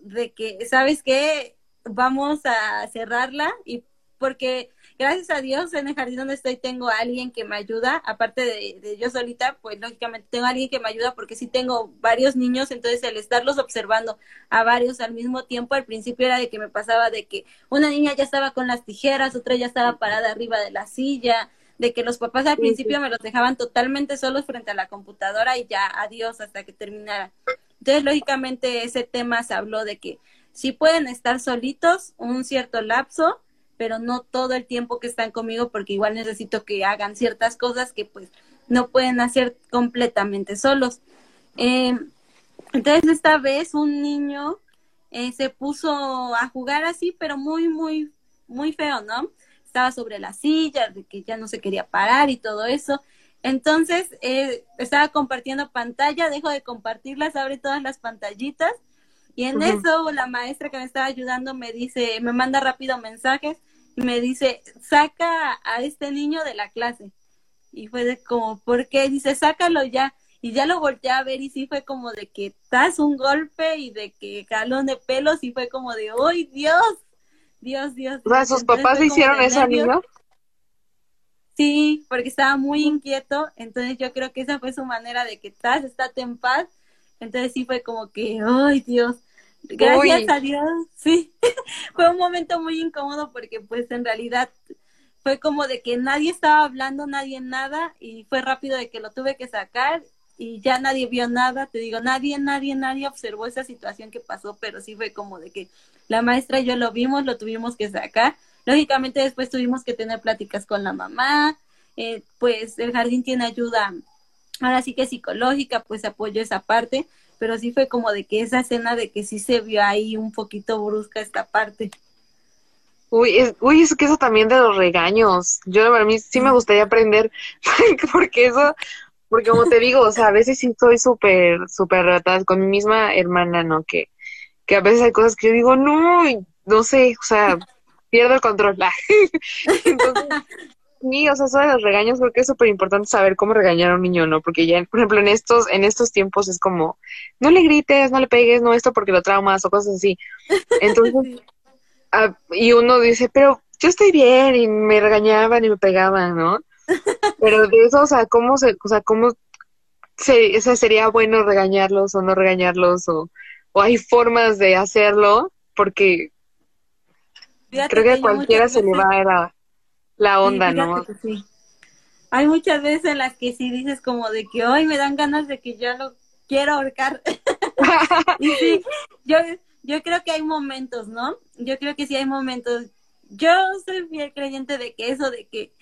[SPEAKER 3] de que, ¿sabes qué? Vamos a cerrarla y porque gracias a Dios en el jardín donde estoy tengo a alguien que me ayuda, aparte de, de yo solita, pues lógicamente tengo a alguien que me ayuda porque sí tengo varios niños, entonces el estarlos observando a varios al mismo tiempo, al principio era de que me pasaba de que una niña ya estaba con las tijeras, otra ya estaba parada arriba de la silla, de que los papás al
[SPEAKER 2] Sí,
[SPEAKER 3] principio me los dejaban totalmente solos frente a la computadora y ya adiós hasta que terminara. Entonces, lógicamente, ese tema se habló de que sí pueden estar solitos un cierto lapso, pero no todo el tiempo que están conmigo porque igual necesito que hagan ciertas cosas que pues no pueden hacer completamente solos. Eh, entonces, esta vez un niño eh, se puso a jugar así, pero muy, muy, muy feo, ¿no? Estaba sobre la silla, de que ya no se quería parar y todo eso. Entonces, eh, estaba compartiendo pantalla, dejo de compartirlas, abre todas las pantallitas. Y en eso la maestra que me estaba ayudando me dice, me manda rápido mensajes me dice, saca a este niño de la clase. Y fue de como, ¿por qué? Dice, sácalo ya. Y ya lo volteé a ver y sí fue como de que estás un golpe y de que jalón de pelos y fue como de, ¡ay, Dios! Dios, Dios.
[SPEAKER 2] O sea,
[SPEAKER 3] Dios".
[SPEAKER 2] sus papás le hicieron eso al niño.
[SPEAKER 3] Sí, porque estaba muy inquieto, entonces yo creo que esa fue su manera de que estás, estate en paz. Entonces sí fue como que, ¡ay, Dios! Gracias
[SPEAKER 2] Uy.
[SPEAKER 3] a Dios, sí. fue un momento muy incómodo porque pues en realidad fue como de que nadie estaba hablando, nadie nada, y fue rápido de que lo tuve que sacar y ya nadie vio nada, te digo, nadie, nadie, nadie observó esa situación que pasó, pero sí fue como de que la maestra y yo lo vimos, lo tuvimos que sacar. Lógicamente después tuvimos que tener pláticas con la mamá, eh, pues el jardín tiene ayuda, ahora sí que psicológica, pues apoyo esa parte, pero sí fue como de que esa escena de que sí se vio ahí un poquito brusca esta parte.
[SPEAKER 2] Uy, es, uy, es que eso también de los regaños. Yo a mí sí me gustaría aprender, porque eso, porque como te digo, o sea, a veces sí soy súper, súper rata con mi misma hermana, ¿no? Que, que a veces hay cosas que yo digo, no, no sé, o sea, pierdo el control. Entonces, sí, o sea, eso de los regaños creo que es súper importante saber cómo regañar a un niño, ¿no? Porque ya, por ejemplo, en estos, en estos tiempos es como, no le grites, no le pegues, no esto porque lo traumas o cosas así. Entonces, ah, y uno dice, pero yo estoy bien, y me regañaban y me pegaban, ¿no? Pero de eso, o sea, ¿cómo se, o sea, cómo se, o sea, sería bueno regañarlos o no regañarlos o, o hay formas de hacerlo? Porque
[SPEAKER 3] Fíjate
[SPEAKER 2] creo que a
[SPEAKER 3] yo
[SPEAKER 2] cualquiera se le va la, la
[SPEAKER 3] Sí,
[SPEAKER 2] onda,
[SPEAKER 3] fíjate
[SPEAKER 2] ¿no?
[SPEAKER 3] sí. Hay muchas veces en las que sí dices como de que hoy me dan ganas de que ya lo quiero ahorcar. y sí, yo, yo creo que hay momentos, ¿no? Yo creo que sí hay momentos. Yo soy fiel creyente de que eso de que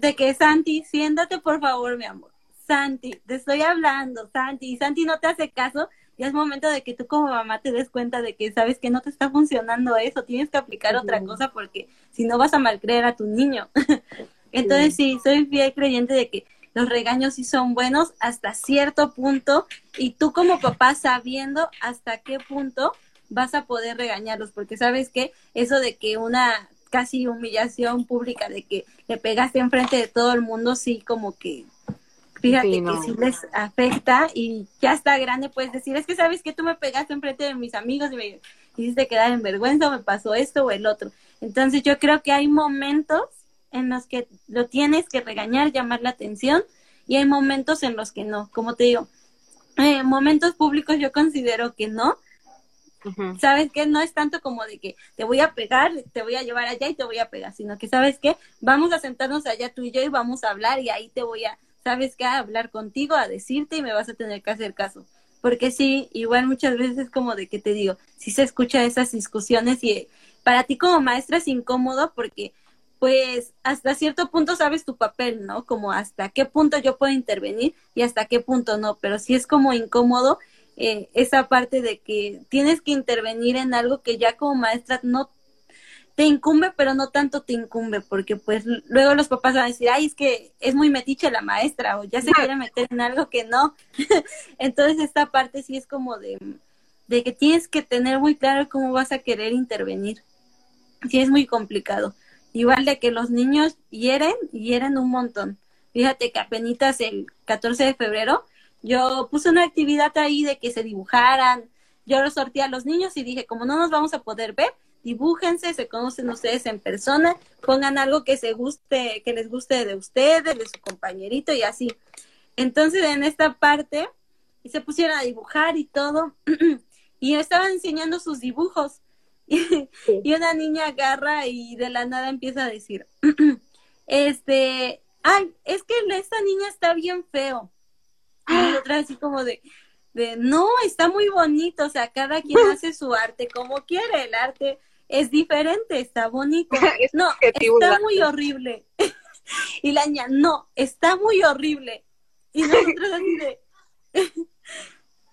[SPEAKER 3] de que Santi, siéntate por favor, mi amor. Santi, te estoy hablando, Santi, y Santi no te hace caso, ya es momento de que tú como mamá te des cuenta de que sabes que no te está funcionando eso, tienes que aplicar otra cosa porque si no vas a malcreer a tu niño. Entonces sí. soy fiel creyente de que los regaños sí son buenos hasta cierto punto y tú como papá sabiendo hasta qué punto vas a poder regañarlos, porque sabes que eso de que una casi humillación pública de que le pegaste enfrente de todo el mundo, sí como que fíjate que sí les afecta y ya está grande, puedes decir, es que sabes que tú me pegaste enfrente de mis amigos y me hiciste quedar en vergüenza o me pasó esto o el otro. Entonces yo creo que hay momentos en los que lo tienes que regañar, llamar la atención y hay momentos en los que no. Como te digo, eh, momentos públicos yo considero que no. ¿Sabes que No es tanto como de que te voy a pegar, te voy a llevar allá y te voy a pegar, sino que, ¿sabes qué? Vamos a sentarnos allá tú y yo y vamos a hablar y ahí te voy a sabes qué, a hablar contigo, a decirte y me vas a tener que hacer caso. Porque sí, igual muchas veces es como de que te digo, si se escucha esas discusiones y para ti como maestra es incómodo porque pues hasta cierto punto sabes tu papel, ¿no? Como hasta qué punto yo puedo intervenir y hasta qué punto no, pero sí es como incómodo eh, esa parte de que tienes que intervenir en algo que ya como maestra no te incumbe, pero no tanto te incumbe, porque pues luego los papás van a decir, ay, es que es muy metiche la maestra, o ya se quiere meter en algo que no. Entonces esta parte sí es como de, de que tienes que tener muy claro cómo vas a querer intervenir. Sí es muy complicado. Igual de que los niños hieren, hieren un montón. Fíjate que apenas el 14 de febrero yo puse una actividad ahí de que se dibujaran. Yo lo sorteé a los niños y dije, como no nos vamos a poder ver, dibújense, se conocen ustedes en persona, pongan algo que se guste, que les guste de ustedes, de su compañerito y así. Entonces en esta parte y se pusieron a dibujar y todo y estaban enseñando sus dibujos y, una niña agarra y de la nada empieza a decir, este, ay, es que esta niña está bien feo. Y otra así como de, de, no, está muy bonito, o sea, cada quien hace su arte como quiere, el arte es diferente, está bonito. No, está muy horrible. y la niña, no, está muy horrible. Y nosotros así de...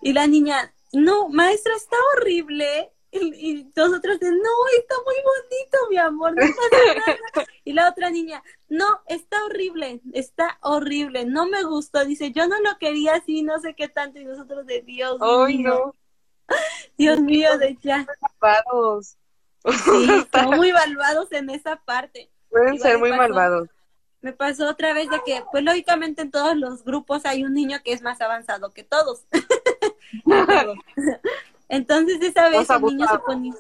[SPEAKER 3] y la niña, no, maestra, está horrible. Y, nosotros de, no, está muy bonito, mi amor, no pasa nada. Y la otra niña, no, está horrible, está horrible, no me gustó. Dice, yo no lo quería así, no sé qué tanto. Y nosotros de, Dios mío. Dios mío, de ya. Sí, son muy malvados en esa parte.
[SPEAKER 4] Pueden ser muy malvados.
[SPEAKER 3] Me pasó otra vez de que, pues lógicamente en todos los grupos hay un niño que es más avanzado que todos. Entonces esa vez el niño se ponía...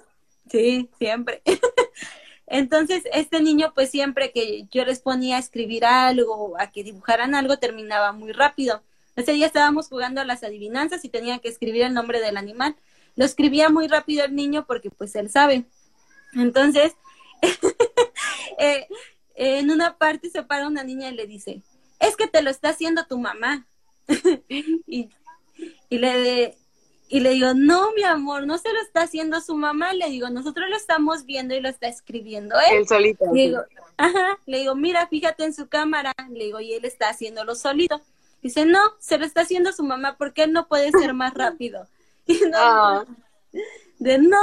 [SPEAKER 3] Sí, siempre. Entonces, este niño, pues siempre que yo les ponía a escribir algo, a que dibujaran algo, terminaba muy rápido. Ese día estábamos jugando a las adivinanzas y tenía que escribir el nombre del animal. Lo escribía muy rápido el niño porque pues él sabe. Entonces, eh, en una parte se para una niña y le dice, es que te lo está haciendo tu mamá. y, le, y le digo, no, mi amor, no se lo está haciendo su mamá. Le digo, nosotros lo estamos viendo y lo está escribiendo él.
[SPEAKER 4] Él solito.
[SPEAKER 3] Le digo, ajá, le digo, mira, fíjate en su cámara. Le digo, y él está haciéndolo solito. Dice, no, se lo está haciendo su mamá porque él no puede ser más rápido. Y no, ah. de no,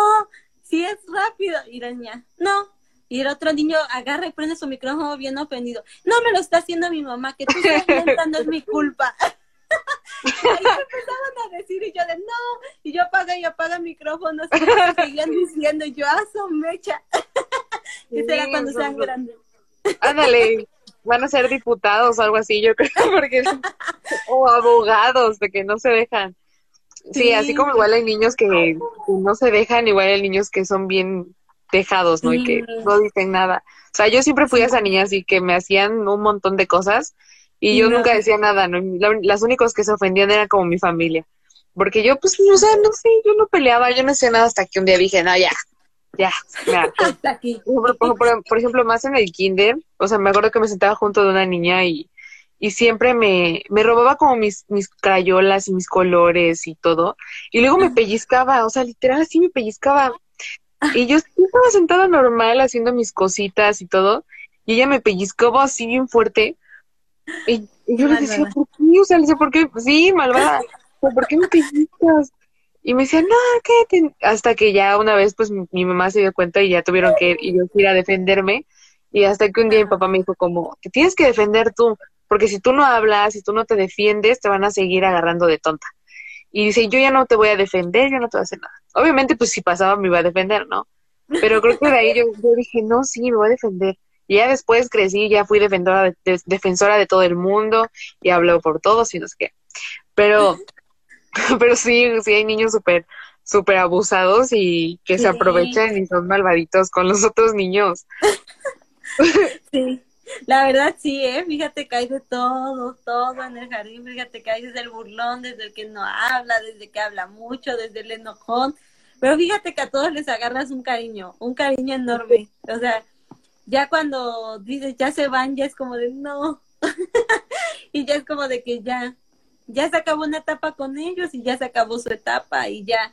[SPEAKER 3] si es rápido. Y la niña, no. Y el otro niño agarra y prende su micrófono bien ofendido. No me lo está haciendo mi mamá, que tú estás lenta no es mi culpa. y ahí me empezaban a decir y yo de no, y yo apaga y apaga el micrófono, así seguían diciendo, y yo, ah, son mecha. y será cuando sean grandes.
[SPEAKER 4] Ándale, van a ser diputados o algo así, yo creo, porque o abogados de que no se dejan. Sí, así como igual hay niños que, no se dejan, igual hay niños que son bien dejados, ¿no? Y que no dicen nada. O sea, yo siempre fui a esa niña así que me hacían un montón de cosas y yo nunca decía nada, ¿no? las únicos que se ofendían eran como mi familia. Porque yo, pues, o sea, no sé, yo no peleaba, yo no hacía nada hasta que un día dije, no, ya, ya, ya. Por, por, ejemplo, más en el kinder, o sea, me acuerdo que me sentaba junto de una niña y y siempre me, me robaba como mis, mis crayolas y mis colores y todo. Y luego me pellizcaba, o sea, literal así me pellizcaba. Y yo estaba sentada normal haciendo mis cositas y todo.
[SPEAKER 2] y ella me pellizcaba así bien fuerte. Y, yo le decía, ¿por qué? O sea, le decía, ¿por qué? Sí, malvada. ¿Por qué me pellizcas? Y me decía, no, quédate. Hasta que ya una vez, pues mi, mamá se dio cuenta y ya tuvieron que ir a defenderme. Y hasta que un día mi papá me dijo como, te tienes que defender tú, porque si tú no hablas, si tú no te defiendes, te van a seguir agarrando de tonta. Y dice, yo ya no te voy a defender, yo no te voy a hacer nada. Obviamente, pues si pasaba me iba a defender, ¿no? Pero creo que de ahí yo, dije, no, sí, me voy a defender. Y ya después crecí, ya fui defensora de, defensora de todo el mundo y hablo por todos y no sé qué. Pero, pero sí, sí hay niños súper, súper abusados y que se aprovechan y son malvaditos con los otros niños.
[SPEAKER 3] Sí, la verdad sí, ¿eh? Fíjate que hay de todo, todo en el jardín, fíjate que hay desde el burlón, desde el que no habla, desde que habla mucho, desde el enojón, pero fíjate que a todos les agarras un cariño, un cariño enorme, o sea, ya cuando dices ya se van, ya es como de no, y ya es como de que ya, ya se acabó una etapa con ellos y ya se acabó su etapa y ya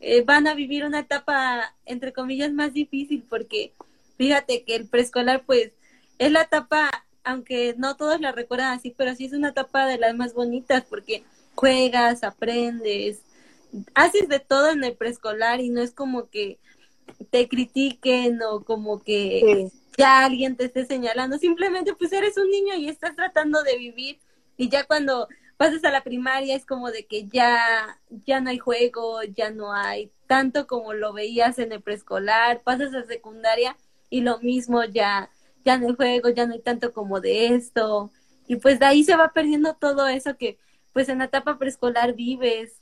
[SPEAKER 3] eh, van a vivir una etapa, entre comillas, más difícil porque fíjate que el preescolar pues es la etapa, aunque no todos la recuerdan así, pero sí es una etapa de las más bonitas porque juegas, aprendes, haces de todo en el preescolar y no es como que te critiquen o como que ya alguien te esté señalando, simplemente pues eres un niño y estás tratando de vivir y ya cuando pasas a la primaria es como de que ya ya no hay juego, ya no hay tanto como lo veías en el preescolar, pasas a secundaria y lo mismo ya ya no hay juego, ya no hay tanto como de esto. Y pues de ahí se va perdiendo todo eso que pues en la etapa preescolar vives.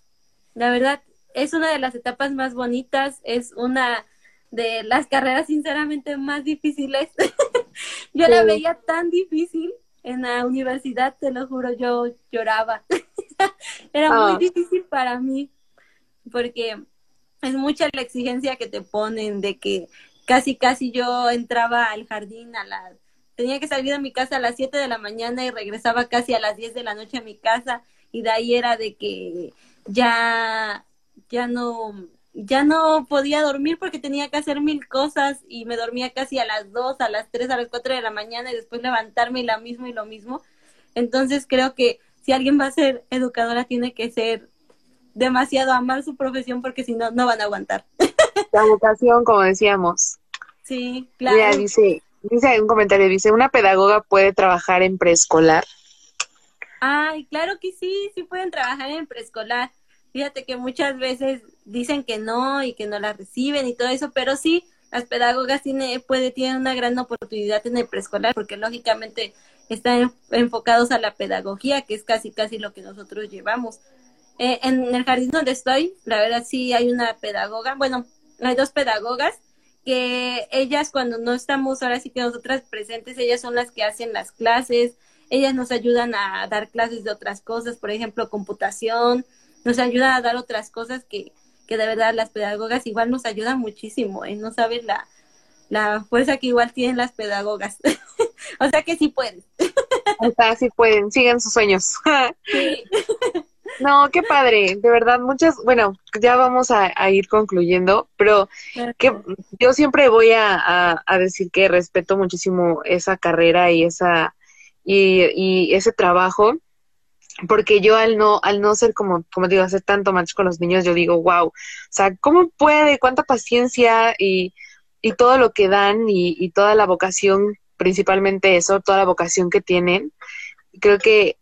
[SPEAKER 3] La verdad, es una de las etapas más bonitas, es una de las carreras sinceramente más difíciles. yo la veía tan difícil en la universidad, te lo juro, yo lloraba. Era muy ah. difícil para mí porque es mucha la exigencia que te ponen de que casi, casi yo entraba al jardín a las, tenía que salir de mi casa a las 7 de la mañana y regresaba casi a las 10 de la noche a mi casa y de ahí era de que ya, ya no, ya no podía dormir porque tenía que hacer mil cosas y me dormía casi a las 2, a las 3, a las 4 de la mañana y después levantarme y lo mismo y lo mismo. Entonces creo que si alguien va a ser educadora tiene que ser demasiado amar su profesión porque si no, no van a aguantar.
[SPEAKER 2] La vocación, como decíamos.
[SPEAKER 3] Sí, claro.
[SPEAKER 2] dice, dice un comentario, dice, ¿una pedagoga puede trabajar en preescolar?
[SPEAKER 3] Ay, claro que sí, sí pueden trabajar en preescolar. Fíjate que muchas veces dicen que no y que no la reciben y todo eso, pero sí, las pedagogas tiene, puede, tienen una gran oportunidad en el preescolar porque lógicamente están enfocados a la pedagogía, que es casi casi lo que nosotros llevamos. Eh, en el jardín donde estoy, la verdad sí hay una pedagoga, bueno, hay dos pedagogas que ellas cuando no estamos ahora sí que nosotras presentes, ellas son las que hacen las clases, ellas nos ayudan a dar clases de otras cosas, por ejemplo, computación, nos ayudan a dar otras cosas que, que de verdad las pedagogas igual nos ayudan muchísimo, ¿eh? No sabes la, la fuerza que igual tienen las pedagogas. o sea que sí pueden.
[SPEAKER 2] o sea, sí pueden, sigan sus sueños. sí. No, qué padre, de verdad, muchas, bueno, ya vamos a, ir concluyendo, pero que yo siempre voy a, decir que respeto muchísimo esa carrera y esa y, y, ese trabajo, porque yo al no al no ser como como digo hacer tanto match con los niños, yo digo wow, o sea, cómo puede, cuánta paciencia y, y todo lo que dan y, y toda la vocación, principalmente eso, toda la vocación que tienen, creo que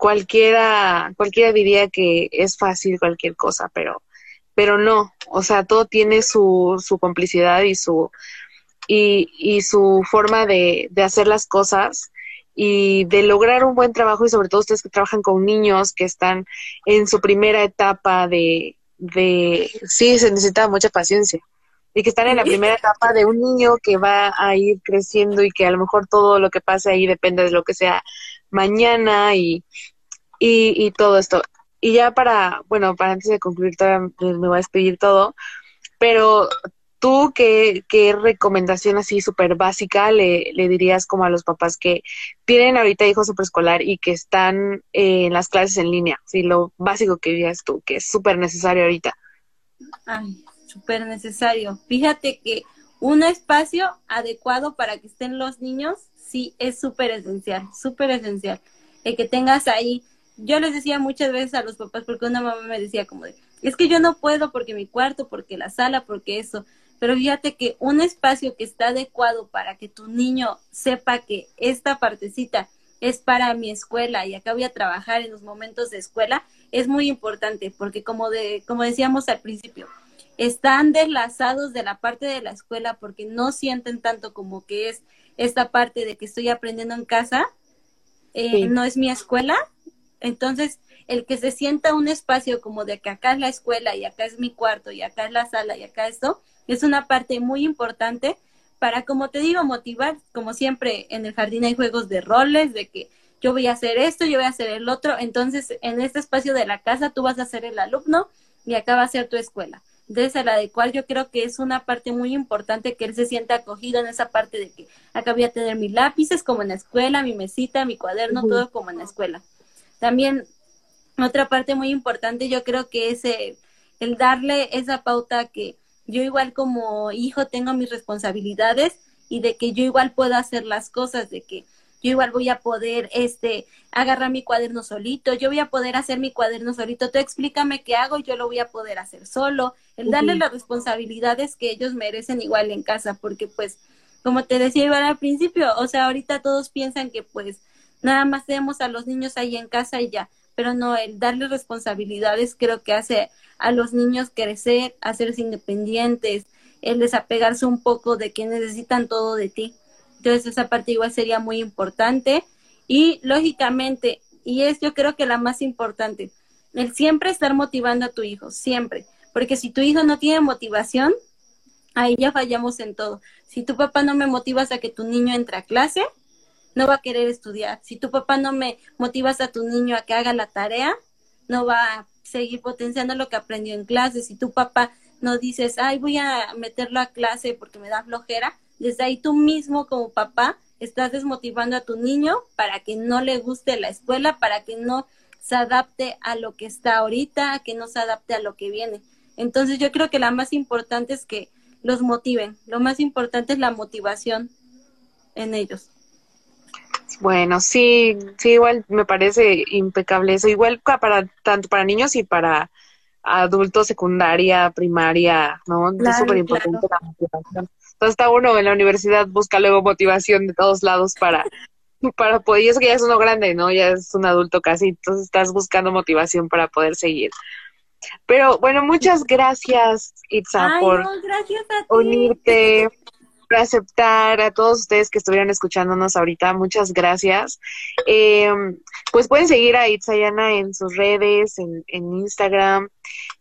[SPEAKER 2] cualquiera, cualquiera diría que es fácil cualquier cosa, pero, pero no, o sea, todo tiene su, su complicidad y su, y, y su forma de, de hacer las cosas y de lograr un buen trabajo y sobre todo ustedes que trabajan con niños que están en su primera etapa de, de sí, se necesita mucha paciencia y que están en la primera etapa de un niño que va a ir creciendo y que a lo mejor todo lo que pase ahí depende de lo que sea mañana y, y, todo esto. Y ya para, bueno, para antes de concluir, todavía me voy a despedir todo, pero tú, ¿qué, qué recomendación así súper básica le, le, dirías como a los papás que tienen ahorita hijos preescolar y que están en las clases en línea? Sí, lo básico que dirías tú, que es súper necesario ahorita.
[SPEAKER 3] Ay, súper necesario. Fíjate que un espacio adecuado para que estén los niños, sí, es súper esencial, súper esencial. El que tengas ahí, yo les decía muchas veces a los papás, porque una mamá me decía como de, es que yo no puedo porque mi cuarto, porque la sala, porque eso. Pero fíjate que un espacio que está adecuado para que tu niño sepa que esta partecita es para mi escuela y acá voy a trabajar en los momentos de escuela, es muy importante porque como de como decíamos al principio, están deslazados de la parte de la escuela porque no sienten tanto como que es esta parte de que estoy aprendiendo en casa, eh, no es mi escuela. Entonces, el que se sienta un espacio como de que acá es la escuela y acá es mi cuarto y acá es la sala y acá esto, es una parte muy importante para, como te digo, motivar, como siempre en el jardín hay juegos de roles, de que yo voy a hacer esto, yo voy a hacer el otro, entonces en este espacio de la casa tú vas a ser el alumno y acá va a ser tu escuela. Entonces, el adecuar yo creo que es una parte muy importante que él se sienta acogido en esa parte de que acá voy a tener mis lápices como en la escuela, mi mesita, mi cuaderno, todo como en la escuela. También otra parte muy importante yo creo que es eh, el darle esa pauta que yo igual como hijo tengo mis responsabilidades y de que yo igual puedo hacer las cosas, de que yo igual voy a poder este agarrar mi cuaderno solito, yo voy a poder hacer mi cuaderno solito, tú explícame qué hago, yo lo voy a poder hacer solo, el darle las responsabilidades que ellos merecen igual en casa, porque pues como te decía igual al principio, o sea, ahorita todos piensan que pues nada más tenemos a los niños ahí en casa y ya, pero no, el darle responsabilidades creo que hace a los niños crecer, hacerse independientes, el desapegarse un poco de que necesitan todo de ti. Entonces esa parte igual sería muy importante y lógicamente, y es yo creo que la más importante, el siempre estar motivando a tu hijo, siempre, porque si tu hijo no tiene motivación, ahí ya fallamos en todo. Si tu papá no me motivas a que tu niño entre a clase, no va a querer estudiar. Si tu papá no me motivas a tu niño a que haga la tarea, no va a seguir potenciando lo que aprendió en clase. Si tu papá no dices, ay, voy a meterlo a clase porque me da flojera, desde ahí tú mismo como papá estás desmotivando a tu niño para que no le guste la escuela, para que no se adapte a lo que está ahorita, que no se adapte a lo que viene. Entonces yo creo que la más importante es que los motiven, lo más importante es la motivación en ellos.
[SPEAKER 2] Bueno, sí, sí, igual me parece impecable eso, igual para tanto para niños y para adultos, secundaria, primaria, ¿no? es súper importante la motivación. Entonces está uno en la universidad, busca luego motivación de todos lados para, para poder, y eso que ya es uno grande, ¿no? Ya es un adulto casi, entonces estás buscando motivación para poder seguir. Pero bueno, muchas gracias, Itza, por unirte, por aceptar a todos ustedes que estuvieron escuchándonos ahorita. Muchas gracias. Eh, pues pueden seguir a Itzayana en sus redes, en, en Instagram.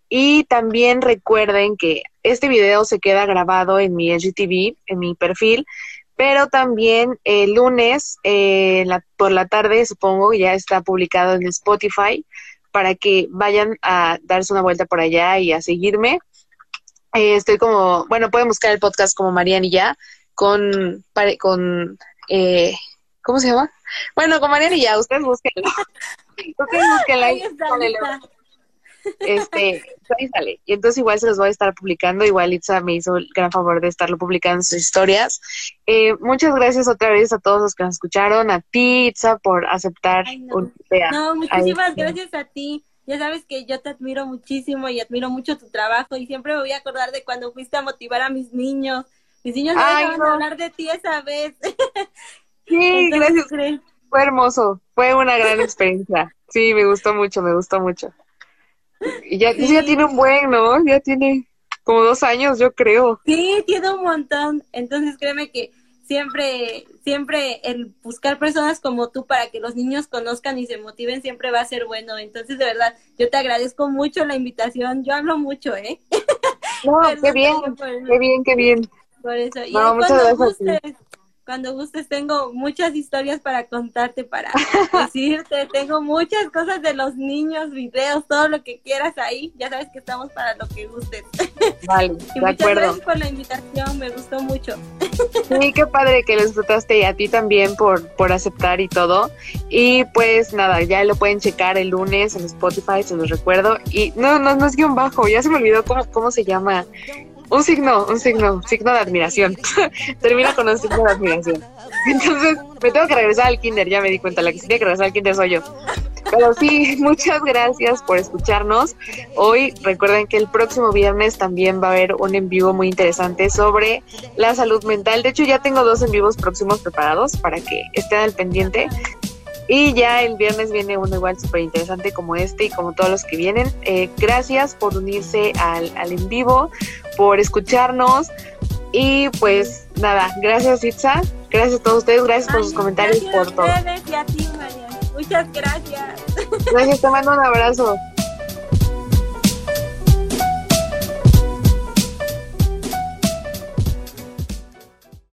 [SPEAKER 2] Y también recuerden que este video se queda grabado en mi LGTV, en mi perfil, pero también el lunes eh, por la tarde, supongo, ya está publicado en Spotify para que vayan a darse una vuelta por allá y a seguirme. Eh, estoy como, bueno, pueden buscar el podcast como Marian y ya, con, con eh, ¿cómo se llama? Bueno, con Marian y ya, ustedes búsquenla. ustedes búsquenla. Este, ahí sale. Y entonces igual se los voy a estar publicando. Igual Itza me hizo el gran favor de estarlo publicando en sus historias. Eh, muchas gracias otra vez a todos los que nos escucharon, a ti, Itza, por aceptar
[SPEAKER 3] un No, muchísimas gracias a ti. Ya sabes que yo te admiro muchísimo y admiro mucho tu trabajo y siempre me voy a acordar de cuando fuiste a motivar a mis niños. Mis niños no van a hablar de ti esa vez.
[SPEAKER 2] Sí, gracias. Fue hermoso, fue una gran experiencia. Sí, me gustó mucho, me gustó mucho. Y ya, ya tiene un buen, ¿no? Ya tiene como dos años, yo creo.
[SPEAKER 3] Sí, tiene un montón. Entonces créeme que siempre, siempre el buscar personas como tú para que los niños conozcan y se motiven siempre va a ser bueno. Entonces, de verdad, yo te agradezco mucho la invitación. Yo hablo mucho, ¿eh?
[SPEAKER 2] No, qué bien, qué bien, qué bien.
[SPEAKER 3] Por eso. Y no, muchas gracias cuando gustes tengo muchas historias para contarte, para decirte, tengo muchas cosas de los niños, videos, todo lo que quieras ahí, ya sabes que estamos para lo que gustes.
[SPEAKER 2] Vale,
[SPEAKER 3] y
[SPEAKER 2] de
[SPEAKER 3] muchas
[SPEAKER 2] acuerdo.
[SPEAKER 3] Gracias por la invitación, me gustó mucho.
[SPEAKER 2] Sí, qué padre que lo disfrutaste y a ti también por, por aceptar y todo. Y pues nada, ya lo pueden checar el lunes en Spotify, se los recuerdo. Y no, no, no es guion bajo, ya se me olvidó cómo, cómo se llama un signo, un signo, signo de admiración. Termina con un signo de admiración. Entonces, me tengo que regresar al kinder, ya me di cuenta, la que tiene que regresar al kinder soy yo. Pero sí, muchas gracias por escucharnos. Hoy recuerden que el próximo viernes también va a haber un en vivo muy interesante sobre la salud mental. De hecho, ya tengo dos en vivos próximos preparados para que estén al pendiente. Y ya el viernes viene uno igual súper interesante como este y como todos los que vienen. Eh, gracias por unirse al, al en vivo, por escucharnos. Y pues nada, gracias Itza, gracias a todos ustedes, gracias por sus comentarios,
[SPEAKER 3] gracias
[SPEAKER 2] por todo.
[SPEAKER 3] A ustedes y a ti, María. Muchas gracias.
[SPEAKER 2] Gracias, te mando un abrazo.